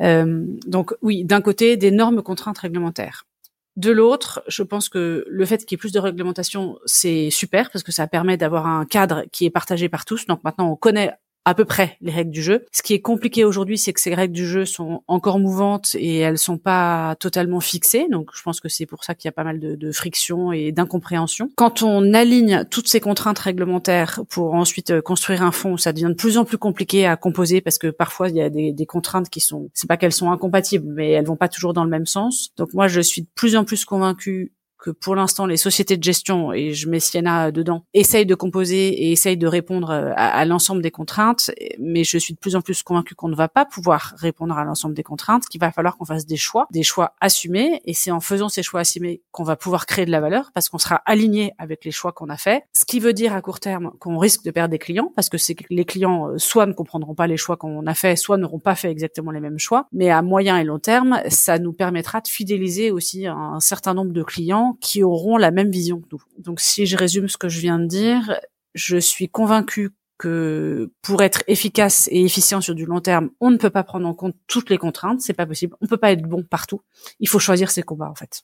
Euh, donc, oui, d'un côté, d'énormes contraintes réglementaires. De l'autre, je pense que le fait qu'il y ait plus de réglementation, c'est super parce que ça permet d'avoir un cadre qui est partagé par tous. Donc maintenant, on connaît à peu près les règles du jeu. Ce qui est compliqué aujourd'hui, c'est que ces règles du jeu sont encore mouvantes et elles sont pas totalement fixées. Donc, je pense que c'est pour ça qu'il y a pas mal de, de friction et d'incompréhension. Quand on aligne toutes ces contraintes réglementaires pour ensuite euh, construire un fonds, ça devient de plus en plus compliqué à composer parce que parfois il y a des, des contraintes qui sont, c'est pas qu'elles sont incompatibles, mais elles vont pas toujours dans le même sens. Donc moi, je suis de plus en plus convaincue que pour l'instant les sociétés de gestion et je mets Siena dedans essayent de composer et essayent de répondre euh, à, l'ensemble des contraintes. Mais je suis de plus en plus convaincue qu'on ne va pas pouvoir répondre à l'ensemble des contraintes qu'il va falloir qu'on fasse des choix des choix assumés. Et c'est en faisant ces choix assumés qu'on va pouvoir créer de la valeur parce qu'on sera aligné avec les choix qu'on a fait. Ce qui veut dire à court terme qu'on risque de perdre des clients parce que c'est les clients euh, soit ne comprendront pas les choix qu'on a fait soit n'auront pas fait exactement les mêmes choix. Mais à moyen et long terme ça nous permettra de fidéliser aussi un certain nombre de clients qui auront la même vision que nous. Donc si je résume ce que je viens de dire, je suis convaincue que pour être efficace et efficient sur du long terme, on ne peut pas prendre en compte toutes les contraintes, c'est pas possible. On peut pas être bon partout. Il faut choisir ses combats en fait.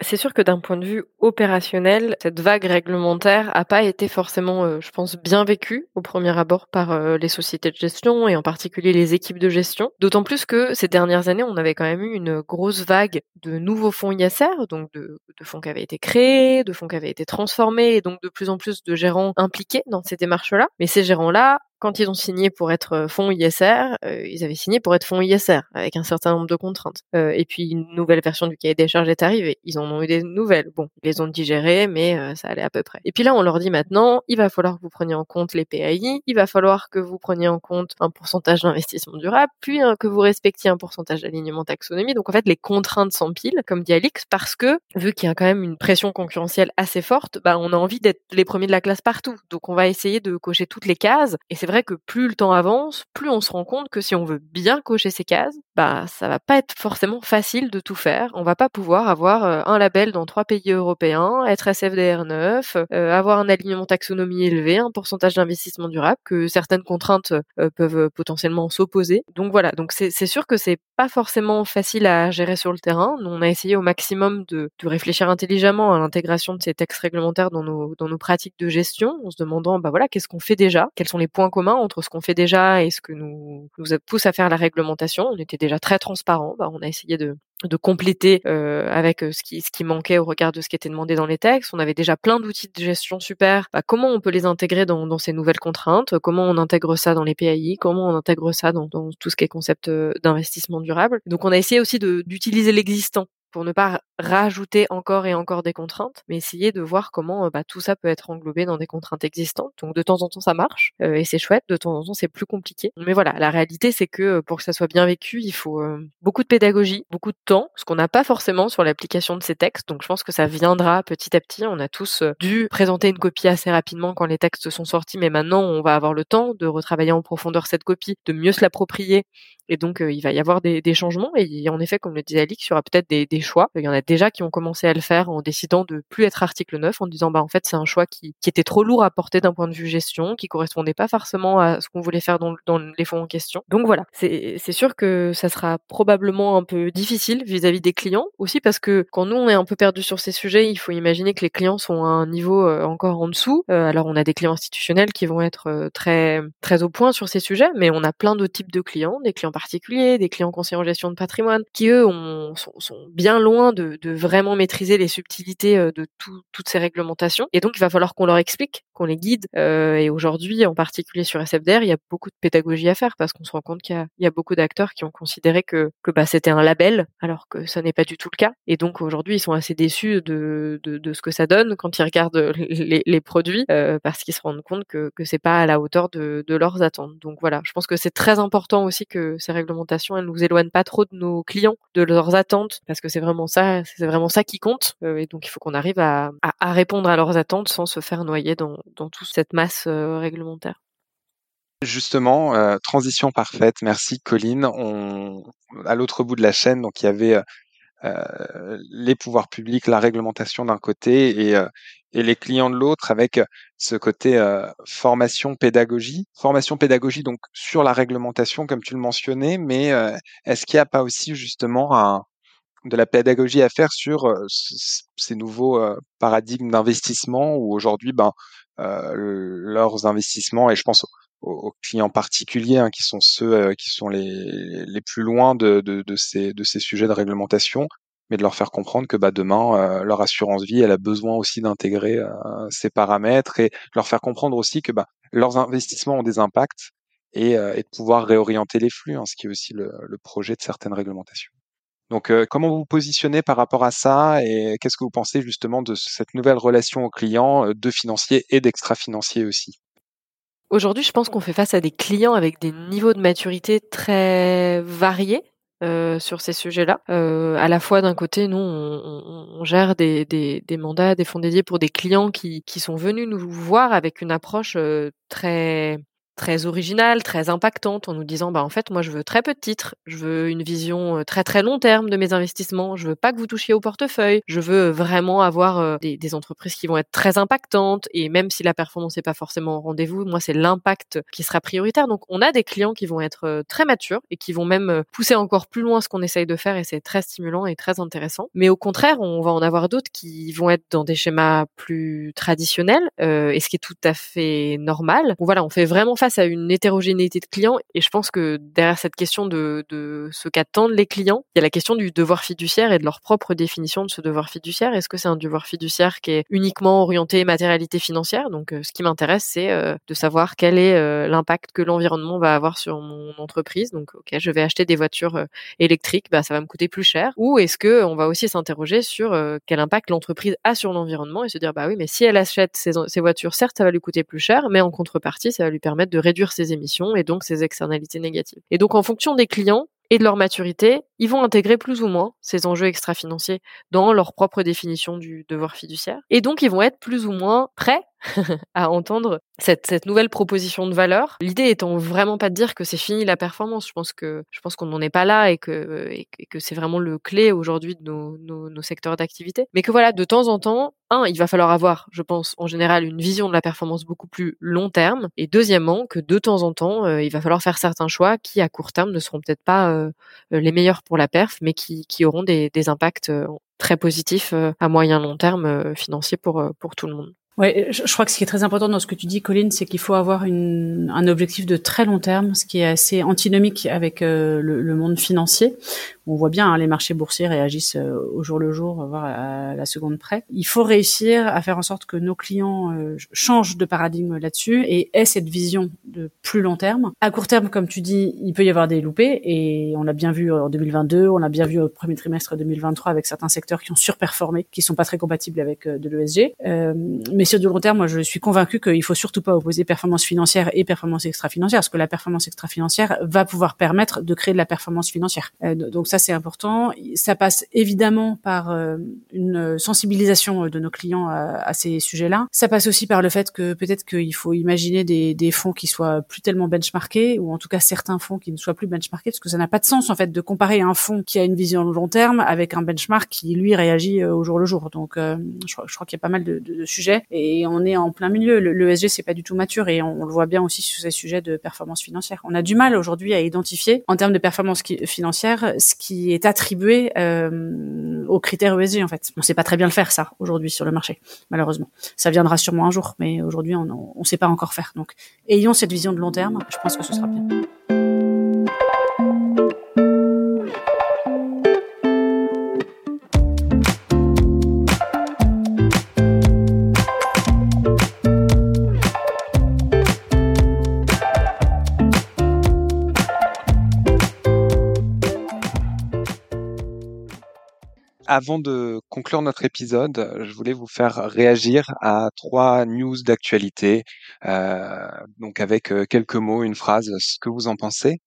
C'est sûr que d'un point de vue opérationnel, cette vague réglementaire a pas été forcément, euh, je pense, bien vécue au premier abord par euh, les sociétés de gestion et en particulier les équipes de gestion. D'autant plus que ces dernières années, on avait quand même eu une grosse vague de nouveaux fonds ISR, donc de fonds qui avaient été créés, de fonds qui avaient été transformés et donc de plus en plus de gérants impliqués dans ces démarches-là. Mais ces gérants-là quand ils ont signé pour être euh, fonds ISR, euh, ils avaient signé pour être fonds ISR avec un certain nombre de contraintes. Euh, et puis une nouvelle version du cahier des charges est arrivée. Ils en ont eu des nouvelles. Bon, ils les ont digérées, mais ça allait à peu près. Et puis là, on leur dit maintenant, il va falloir que vous preniez en compte les PAI, il va falloir que vous preniez en compte un pourcentage d'investissement durable, puis hein, que vous respectiez un pourcentage d'alignement taxonomie. Donc en fait, les contraintes s'empilent, comme dit Alix, parce que vu qu'il y a quand même une pression concurrentielle assez forte, bah on a envie d'être les premiers de la classe partout. Donc on va essayer de cocher toutes les cases. Vrai que plus le temps avance, plus on se rend compte que si on veut bien cocher ces cases, bah ça va pas être forcément facile de tout faire. On va pas pouvoir avoir euh, un label dans trois pays européens, être SFDR 9, euh, avoir un alignement taxonomie élevé, un pourcentage d'investissement durable, que certaines contraintes euh, peuvent potentiellement s'opposer. Donc voilà, donc c'est sûr que c'est pas forcément facile à gérer sur le terrain. Nous, on a essayé au maximum de, de réfléchir intelligemment à l'intégration de ces textes réglementaires dans nos, dans nos pratiques de gestion, en se demandant bah voilà qu'est-ce qu'on fait déjà, quels sont les points communs entre ce qu'on fait déjà et ce que nous nous pousse à faire la réglementation. On était déjà très transparent. Bah, on a essayé de compléter euh, avec euh, ce qui ce qui manquait au regard de ce qui était demandé dans les textes. On avait déjà plein d'outils de gestion super. Bah, comment on peut les intégrer dans, dans ces nouvelles contraintes? Comment on intègre ça dans les PAI Comment on intègre ça dans, dans tout ce qui est concept euh, d'investissement durable? Donc on a essayé aussi d'utiliser l'existant pour ne pas rajouter encore et encore des contraintes, mais essayer de voir comment euh, bah, tout ça peut être englobé dans des contraintes existantes. Donc de temps en temps ça marche euh, et c'est chouette, de temps en temps c'est plus compliqué. Mais voilà, la réalité c'est que euh, pour que ça soit bien vécu, il faut beaucoup de pédagogie, beaucoup de temps, ce qu'on n'a pas forcément sur l'application de ces textes. Donc je pense que ça viendra petit à petit. On a tous dû présenter une copie assez rapidement quand les textes sont sortis, mais maintenant on va avoir le temps de retravailler en profondeur cette copie, de mieux se l'approprier et donc, il va y avoir des, des, changements. Et en effet, comme le disait Alix, il y aura peut-être des, des, choix. Il y en a déjà qui ont commencé à le faire en décidant de plus être article 9, en disant, bah, en fait, c'est un choix qui, qui, était trop lourd à porter d'un point de vue gestion, qui correspondait pas forcément à ce qu'on voulait faire dans, dans, les fonds en question. Donc voilà, c'est sûr que ça sera probablement un peu difficile vis-à-vis des clients, aussi parce que quand nous, on est un peu perdu sur ces sujets, il faut imaginer que les clients sont à un niveau euh, encore en dessous. Euh, alors, on a des clients institutionnels qui vont être euh, très, très au point sur ces sujets, mais on a plein d'autres types de clients, des clients particuliers, des clients conseillers en gestion de patrimoine, qui eux ont, sont, bien loin de, vraiment maîtriser les subtilités euh, de toutes ces réglementations. Et donc il va falloir qu'on leur explique, qu'on les guide. Euh, et aujourd'hui, en particulier sur SFDR, il y a beaucoup de pédagogie à faire parce qu'on se rend compte qu'il y, a beaucoup d'acteurs qui ont considéré que, bah, c'était un label, alors que ça n'est pas du tout le cas. Et donc aujourd'hui, ils sont assez déçus de, de, ce que ça donne quand ils regardent les, produits euh, parce qu'ils se rendent compte que, que c'est pas à la hauteur de, de leurs attentes. Donc voilà, je pense que c'est très important aussi que ces réglementations elles nous éloignent pas trop de nos clients, de leurs attentes, parce que c'est vraiment ça, c'est vraiment ça qui compte. Euh, et donc il faut qu'on arrive à, répondre à leurs attentes sans se faire noyer dans, toute cette masse euh, réglementaire. Justement, euh, transition parfaite. Merci, Colline. À l'autre bout de la chaîne, donc il y avait les pouvoirs publics, la réglementation d'un côté et, et les clients de l'autre avec ce côté formation pédagogie. Formation pédagogie donc sur la réglementation comme tu le mentionnais mais est-ce qu'il n'y a pas aussi justement un, de la pédagogie à faire sur ces nouveaux paradigmes d'investissement où aujourd'hui ben leurs investissements et je pense aux, clients particuliers hein, qui sont ceux qui sont les, les plus loin de, de, de, ces, de ces sujets de réglementation mais de leur faire comprendre que bah, demain, euh, leur assurance vie, elle a besoin aussi d'intégrer euh, ces paramètres et leur faire comprendre aussi que bah, leurs investissements ont des impacts et, euh, et de pouvoir réorienter les flux, hein, ce qui est aussi le, le, projet de certaines réglementations. Donc, comment vous vous positionnez par rapport à ça et qu'est-ce que vous pensez justement de cette nouvelle relation aux clients, de financiers et d'extra-financiers aussi? Aujourd'hui, je pense qu'on fait face à des clients avec des niveaux de maturité très variés euh, sur ces sujets-là. Euh, à la fois d'un côté, nous, on, on, gère des, des, des, mandats, des fonds dédiés pour des clients qui, qui sont venus nous voir avec une approche euh, très très originale, très impactante, en nous disant bah en fait moi je veux très peu de titres, je veux une vision très très long terme de mes investissements, je veux pas que vous touchiez au portefeuille, je veux vraiment avoir des, des, entreprises qui vont être très impactantes et même si la performance n'est pas forcément au rendez-vous, moi c'est l'impact qui sera prioritaire. Donc on a des clients qui vont être très matures et qui vont même pousser encore plus loin ce qu'on essaye de faire et c'est très stimulant et très intéressant. Mais au contraire, on va en avoir d'autres qui vont être dans des schémas plus traditionnels euh, et ce qui est tout à fait normal. Voilà, on fait vraiment face à une hétérogénéité de clients et je pense que derrière cette question de, ce qu'attendent les clients, il y a la question du devoir fiduciaire et de leur propre définition de ce devoir fiduciaire. Est-ce que c'est un devoir fiduciaire qui est uniquement orienté matérialité financière? Donc euh, ce qui m'intéresse, c'est euh, de savoir quel est l'impact que l'environnement va avoir sur mon entreprise. Donc ok, je vais acheter des voitures électriques, bah ça va me coûter plus cher. Ou est-ce que on va aussi s'interroger sur quel impact l'entreprise a sur l'environnement et se dire bah oui, mais si elle achète ces, ces voitures, certes ça va lui coûter plus cher, mais en contrepartie ça va lui permettre de réduire ses émissions et donc ses externalités négatives. Et donc en fonction des clients, et de leur maturité, ils vont intégrer plus ou moins ces enjeux extra-financiers dans leur propre définition du devoir fiduciaire. Et donc, ils vont être plus ou moins prêts à entendre cette, cette nouvelle proposition de valeur. L'idée étant vraiment pas de dire que c'est fini la performance. Je pense que je pense qu'on n'en est pas là et que et que c'est vraiment le clé aujourd'hui de nos, nos, nos secteurs d'activité. Mais que voilà, de temps en temps, un, il va falloir avoir, je pense, en général, une vision de la performance beaucoup plus long terme. Et deuxièmement, que de temps en temps, euh, il va falloir faire certains choix qui, à court terme, ne seront peut-être pas euh, les meilleurs pour la perf, mais qui, qui auront des, des impacts euh, très positifs à moyen long terme financiers pour pour tout le monde. Ouais, je, crois que ce qui est très important dans ce que tu dis, Colline, c'est qu'il faut avoir une, un objectif de très long terme, ce qui est assez antinomique avec le, le, monde financier, on voit bien hein, les marchés boursiers réagissent euh, au jour le jour, voire à la seconde près. Il faut réussir à faire en sorte que nos clients euh, changent de paradigme là-dessus et aient cette vision de plus long terme. À court terme, comme tu dis, il peut y avoir des loupés et on l'a bien vu en 2022, on l'a bien vu au premier trimestre 2023 avec certains secteurs qui ont surperformé, qui sont pas très compatibles avec euh, de l'ESG. mais sur du long terme, moi, je suis convaincu qu'il faut surtout pas opposer performance financière et performance extra-financière, parce que la performance extra-financière va pouvoir permettre de créer de la performance financière. donc ça, c'est important. Ça passe évidemment par euh, une sensibilisation euh, de nos clients à, ces sujets-là. Ça passe aussi par le fait que peut-être qu'il faut imaginer des, fonds qui soient plus tellement benchmarkés, ou en tout cas certains fonds qui ne soient plus benchmarkés, parce que ça n'a pas de sens en fait de comparer un fonds qui a une vision long terme avec un benchmark qui lui réagit euh, au jour le jour. Donc je, crois, qu'il y a pas mal de, sujets et on est en plein milieu. Le, le c'est pas du tout mature et on, le voit bien aussi sur ces sujets de performance financière. On a du mal aujourd'hui à identifier en termes de performance financière ce qui qui est attribué euh, aux critères ESG en fait. On sait pas très bien le faire ça aujourd'hui sur le marché, malheureusement. Ça viendra sûrement un jour, mais aujourd'hui on ne sait pas encore faire. Donc ayons cette vision de long terme, je pense que ce sera bien. Avant de conclure notre épisode, je voulais vous faire réagir à trois news d'actualité, euh, donc avec euh, quelques mots, une phrase, ce que vous en pensez.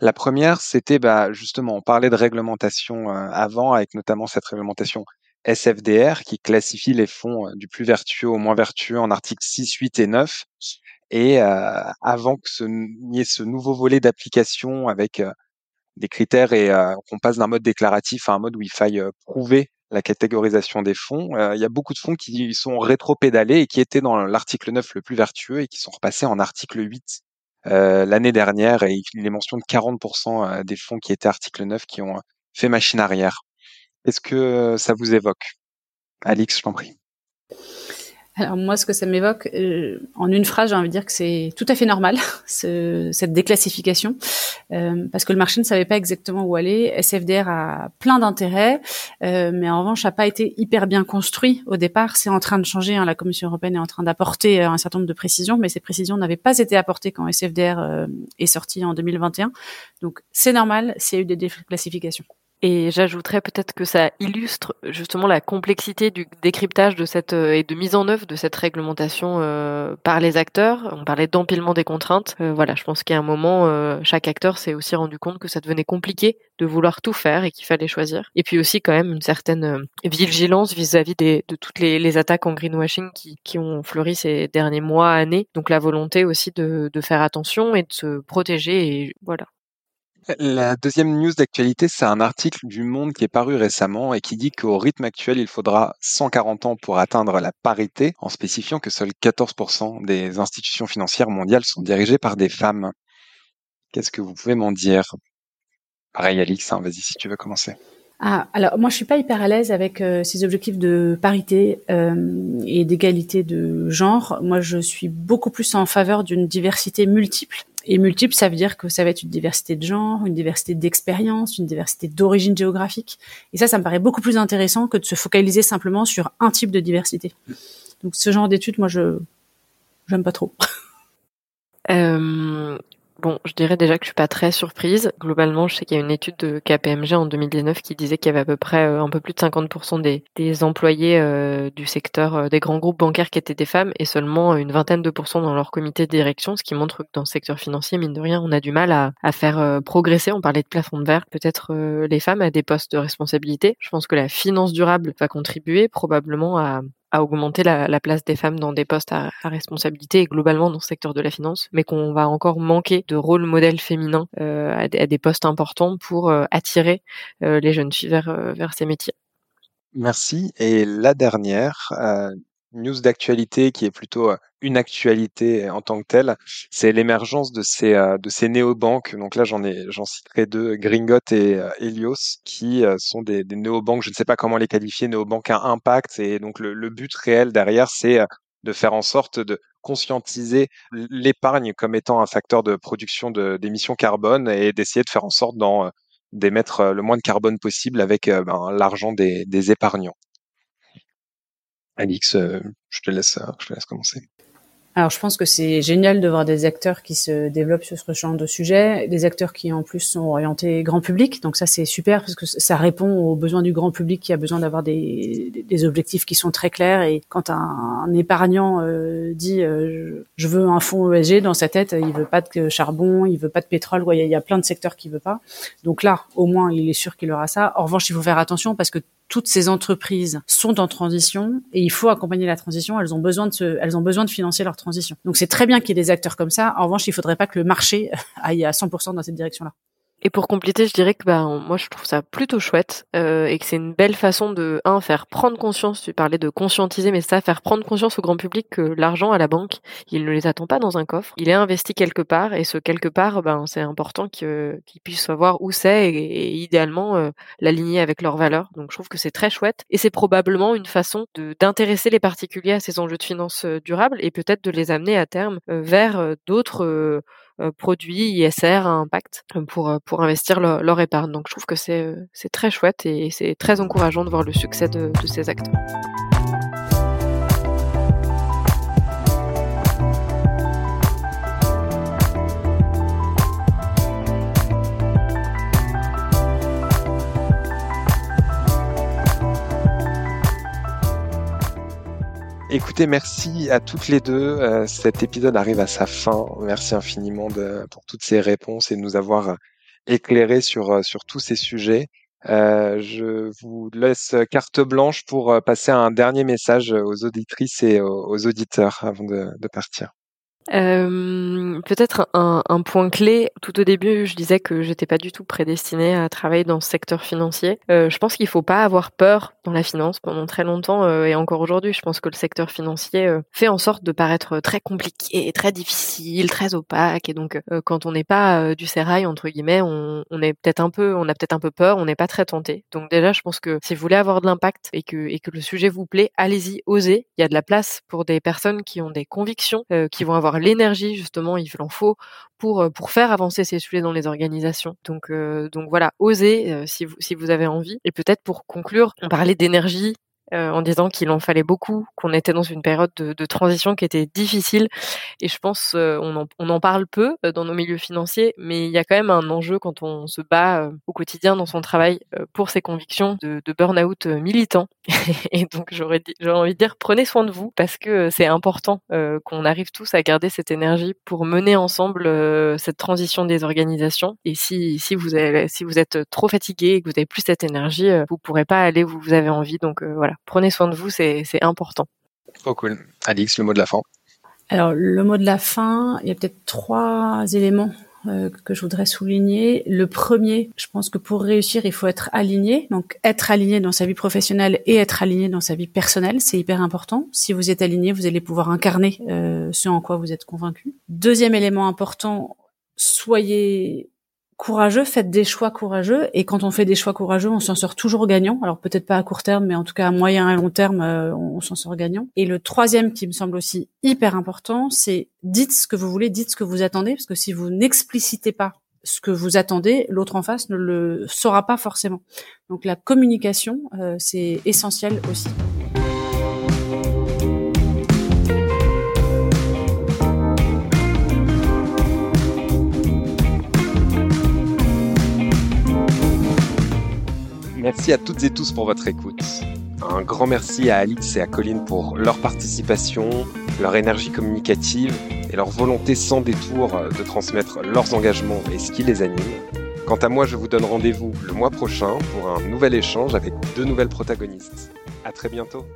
La première, c'était bah, justement, on parlait de réglementation euh, avant, avec notamment cette réglementation SFDR qui classifie les fonds du plus vertueux au moins vertueux en articles 6, 8 et 9. Et avant que ce, y ait ce nouveau volet d'application avec des critères et euh, qu'on passe d'un mode déclaratif à un mode où il faille euh, prouver la catégorisation des fonds. Euh, il y a beaucoup de fonds qui sont rétro-pédalés et qui étaient dans l'article 9 le plus vertueux et qui sont repassés en article 8 l'année dernière et il est mention de 40% des fonds qui étaient article 9 qui ont fait machine arrière. Est-ce que ça vous évoque? Alix, je t'en prie. Alors moi, ce que ça m'évoque, euh, en une phrase, j'ai envie de dire que c'est tout à fait normal ce, cette déclassification, euh, parce que le marché ne savait pas exactement où aller. SFDR a plein d'intérêts, euh, mais en revanche, n'a pas été hyper bien construit au départ. C'est en train de changer. Hein, la Commission européenne est en train d'apporter un certain nombre de précisions, mais ces précisions n'avaient pas été apportées quand SFDR est sorti en 2021. Donc c'est normal s'il y a eu des déclassifications. Et j'ajouterais peut-être que ça illustre justement la complexité du décryptage de cette euh, et de mise en œuvre de cette réglementation euh, par les acteurs. On parlait d'empilement des contraintes. Euh, voilà, je pense qu'à un moment, chaque acteur s'est aussi rendu compte que ça devenait compliqué de vouloir tout faire et qu'il fallait choisir. Et puis aussi quand même une certaine vigilance vis-à-vis de toutes les, les, attaques en greenwashing qui, qui ont fleuri ces derniers mois, années. Donc la volonté aussi de, de faire attention et de se protéger. Et voilà. La deuxième news d'actualité, c'est un article du Monde qui est paru récemment et qui dit qu'au rythme actuel, il faudra 140 ans pour atteindre la parité, en spécifiant que seuls 14% des institutions financières mondiales sont dirigées par des femmes. Qu'est-ce que vous pouvez m'en dire? Pareil, Alix, hein, vas-y si tu veux commencer. Ah, alors moi je suis pas hyper à l'aise avec euh, ces objectifs de parité euh, et d'égalité de genre. Moi je suis beaucoup plus en faveur d'une diversité multiple et multiple, ça veut dire que ça va être une diversité de genre, une diversité d'expérience, une diversité d'origine géographique. Et ça, ça me paraît beaucoup plus intéressant que de se focaliser simplement sur un type de diversité. Donc ce genre d'études, moi, je j'aime pas trop. Euh, Bon, je dirais déjà que je suis pas très surprise. Globalement, je sais qu'il y a une étude de KPMG en 2019 qui disait qu'il y avait à peu près euh, un peu plus de 50% des, employés euh, du secteur euh, des grands groupes bancaires qui étaient des femmes et seulement une vingtaine de pourcents dans leur comité de direction, ce qui montre que dans le secteur financier, mine de rien, on a du mal à faire progresser. On parlait de plafond de verre, peut-être les femmes à des postes de responsabilité. Je pense que la finance durable va contribuer probablement à, à augmenter la, place des femmes dans des postes à, responsabilité et globalement dans le secteur de la finance, mais qu'on va encore manquer de rôle modèle féminin euh, à, des postes importants pour euh, attirer euh, les jeunes filles vers, vers ces métiers. Merci. Et la dernière, news d'actualité qui est plutôt une actualité en tant que telle, c'est l'émergence de ces de ces néobanques. Donc là, j'en ai j'en citerai deux, Gringot et Helios, qui sont des, des néobanques. Je ne sais pas comment les qualifier, néobanques à impact. Et donc le, le but réel derrière, c'est de faire en sorte de conscientiser l'épargne comme étant un facteur de production d'émissions carbone et d'essayer de faire en sorte d'émettre le moins de carbone possible avec ben, l'argent des, des épargnants. Alix, euh, je te laisse, je te laisse commencer. Alors, je pense que c'est génial de voir des acteurs qui se développent sur ce genre de sujet, des acteurs qui en plus sont orientés grand public. Donc ça, c'est super parce que ça répond aux besoins du grand public qui a besoin d'avoir des, objectifs qui sont très clairs. Et quand un, épargnant euh, dit euh, je veux un fonds ESG dans sa tête, il veut pas de charbon, il veut pas de pétrole. il, y y a plein de secteurs qu'il veut pas. Donc là, au moins, il est sûr qu'il aura ça. En revanche, il faut faire attention parce que toutes ces entreprises sont en transition et il faut accompagner la transition. Elles ont besoin de se, elles ont besoin de financer leur transition. Donc c'est très bien qu'il y ait des acteurs comme ça. En revanche, il faudrait pas que le marché aille à 100% dans cette direction-là. Et pour compléter, je dirais que bah, moi je trouve ça plutôt chouette euh, et que c'est une belle façon de un faire prendre conscience. Tu parlais de conscientiser, mais ça faire prendre conscience au grand public que l'argent à la banque, il ne les attend pas dans un coffre, il est investi quelque part et ce quelque part, ben c'est important qu'ils puissent savoir où c'est et, idéalement euh, l'aligner avec leurs valeurs. Donc je trouve que c'est très chouette et c'est probablement une façon d'intéresser les particuliers à ces enjeux de finances euh, durables et peut-être de les amener à terme euh, vers d'autres produits ISR à impact euh, pour, euh, pour investir leur, leur épargne. Donc je trouve que c'est très chouette et c'est très encourageant de voir le succès de, de ces acteurs. Écoutez, merci à toutes les deux. Euh, cet épisode arrive à sa fin. Merci infiniment de, pour toutes ces réponses et de nous avoir euh, éclairé sur, euh, sur tous ces sujets. je vous laisse carte blanche pour passer un dernier message aux auditrices et aux, auditeurs avant de partir. Euh, peut-être un, un, point clé. Tout au début, je disais que j'étais pas du tout prédestinée à travailler dans ce secteur financier. Euh, je pense qu'il faut pas avoir peur dans la finance pendant très longtemps euh, et encore aujourd'hui. Je pense que le secteur financier euh, fait en sorte de paraître très compliqué, très difficile, très opaque. Et donc, euh, quand on n'est pas du sérail entre guillemets, on, on est peut-être un peu, on a peut-être un peu peur, on n'est pas très tenté. Donc déjà, je pense que si vous voulez avoir de l'impact et que et que le sujet vous plaît, allez-y, osez. Il y a de la place pour des personnes qui ont des convictions, qui vont avoir l'énergie justement, il en faut pour euh, pour faire avancer ces sujets dans les organisations. Donc euh, donc voilà, osez euh, si vous si vous avez envie. Et peut-être pour conclure, on parlait d'énergie euh, en disant qu'il en fallait beaucoup, qu'on était dans une période de, de, transition qui était difficile. Et je pense euh, on, en, on, en, parle peu euh, dans nos milieux financiers, mais il y a quand même un enjeu quand on se bat au quotidien dans son travail pour ses convictions de, de burn-out militant. et donc j'aurais envie de dire prenez soin de vous parce que c'est important qu'on arrive tous à garder cette énergie pour mener ensemble cette transition des organisations. Et si, si, vous, avez, si vous êtes trop fatigué et que vous n'avez plus cette énergie, vous pourrez pas aller où vous avez envie. Donc voilà, prenez soin de vous, c'est important. Trop cool. Alix, le mot de la fin. Alors, le mot de la fin, il y a peut-être trois éléments euh, que je voudrais souligner. Le premier, je pense que pour réussir, il faut être aligné. Donc, être aligné dans sa vie professionnelle et être aligné dans sa vie personnelle, c'est hyper important. Si vous êtes aligné, vous allez pouvoir incarner euh, ce en quoi vous êtes convaincu. Deuxième élément important, soyez courageux, faites des choix courageux. Et quand on fait des choix courageux, on s'en sort toujours gagnant. Alors peut-être pas à court terme, mais en tout cas à moyen et long terme, euh, on, s'en sort gagnant. Et le troisième qui me semble aussi hyper important, c'est dites ce que vous voulez, dites ce que vous attendez, parce que si vous n'explicitez pas ce que vous attendez, l'autre en face ne le saura pas forcément. Donc la communication, euh, c'est essentiel aussi. Merci à toutes et tous pour votre écoute. Un grand merci à Alix et à Colline pour leur participation, leur énergie communicative et leur volonté sans détour de transmettre leurs engagements et ce qui les anime. Quant à moi, je vous donne rendez-vous le mois prochain pour un nouvel échange avec deux nouvelles protagonistes. À très bientôt.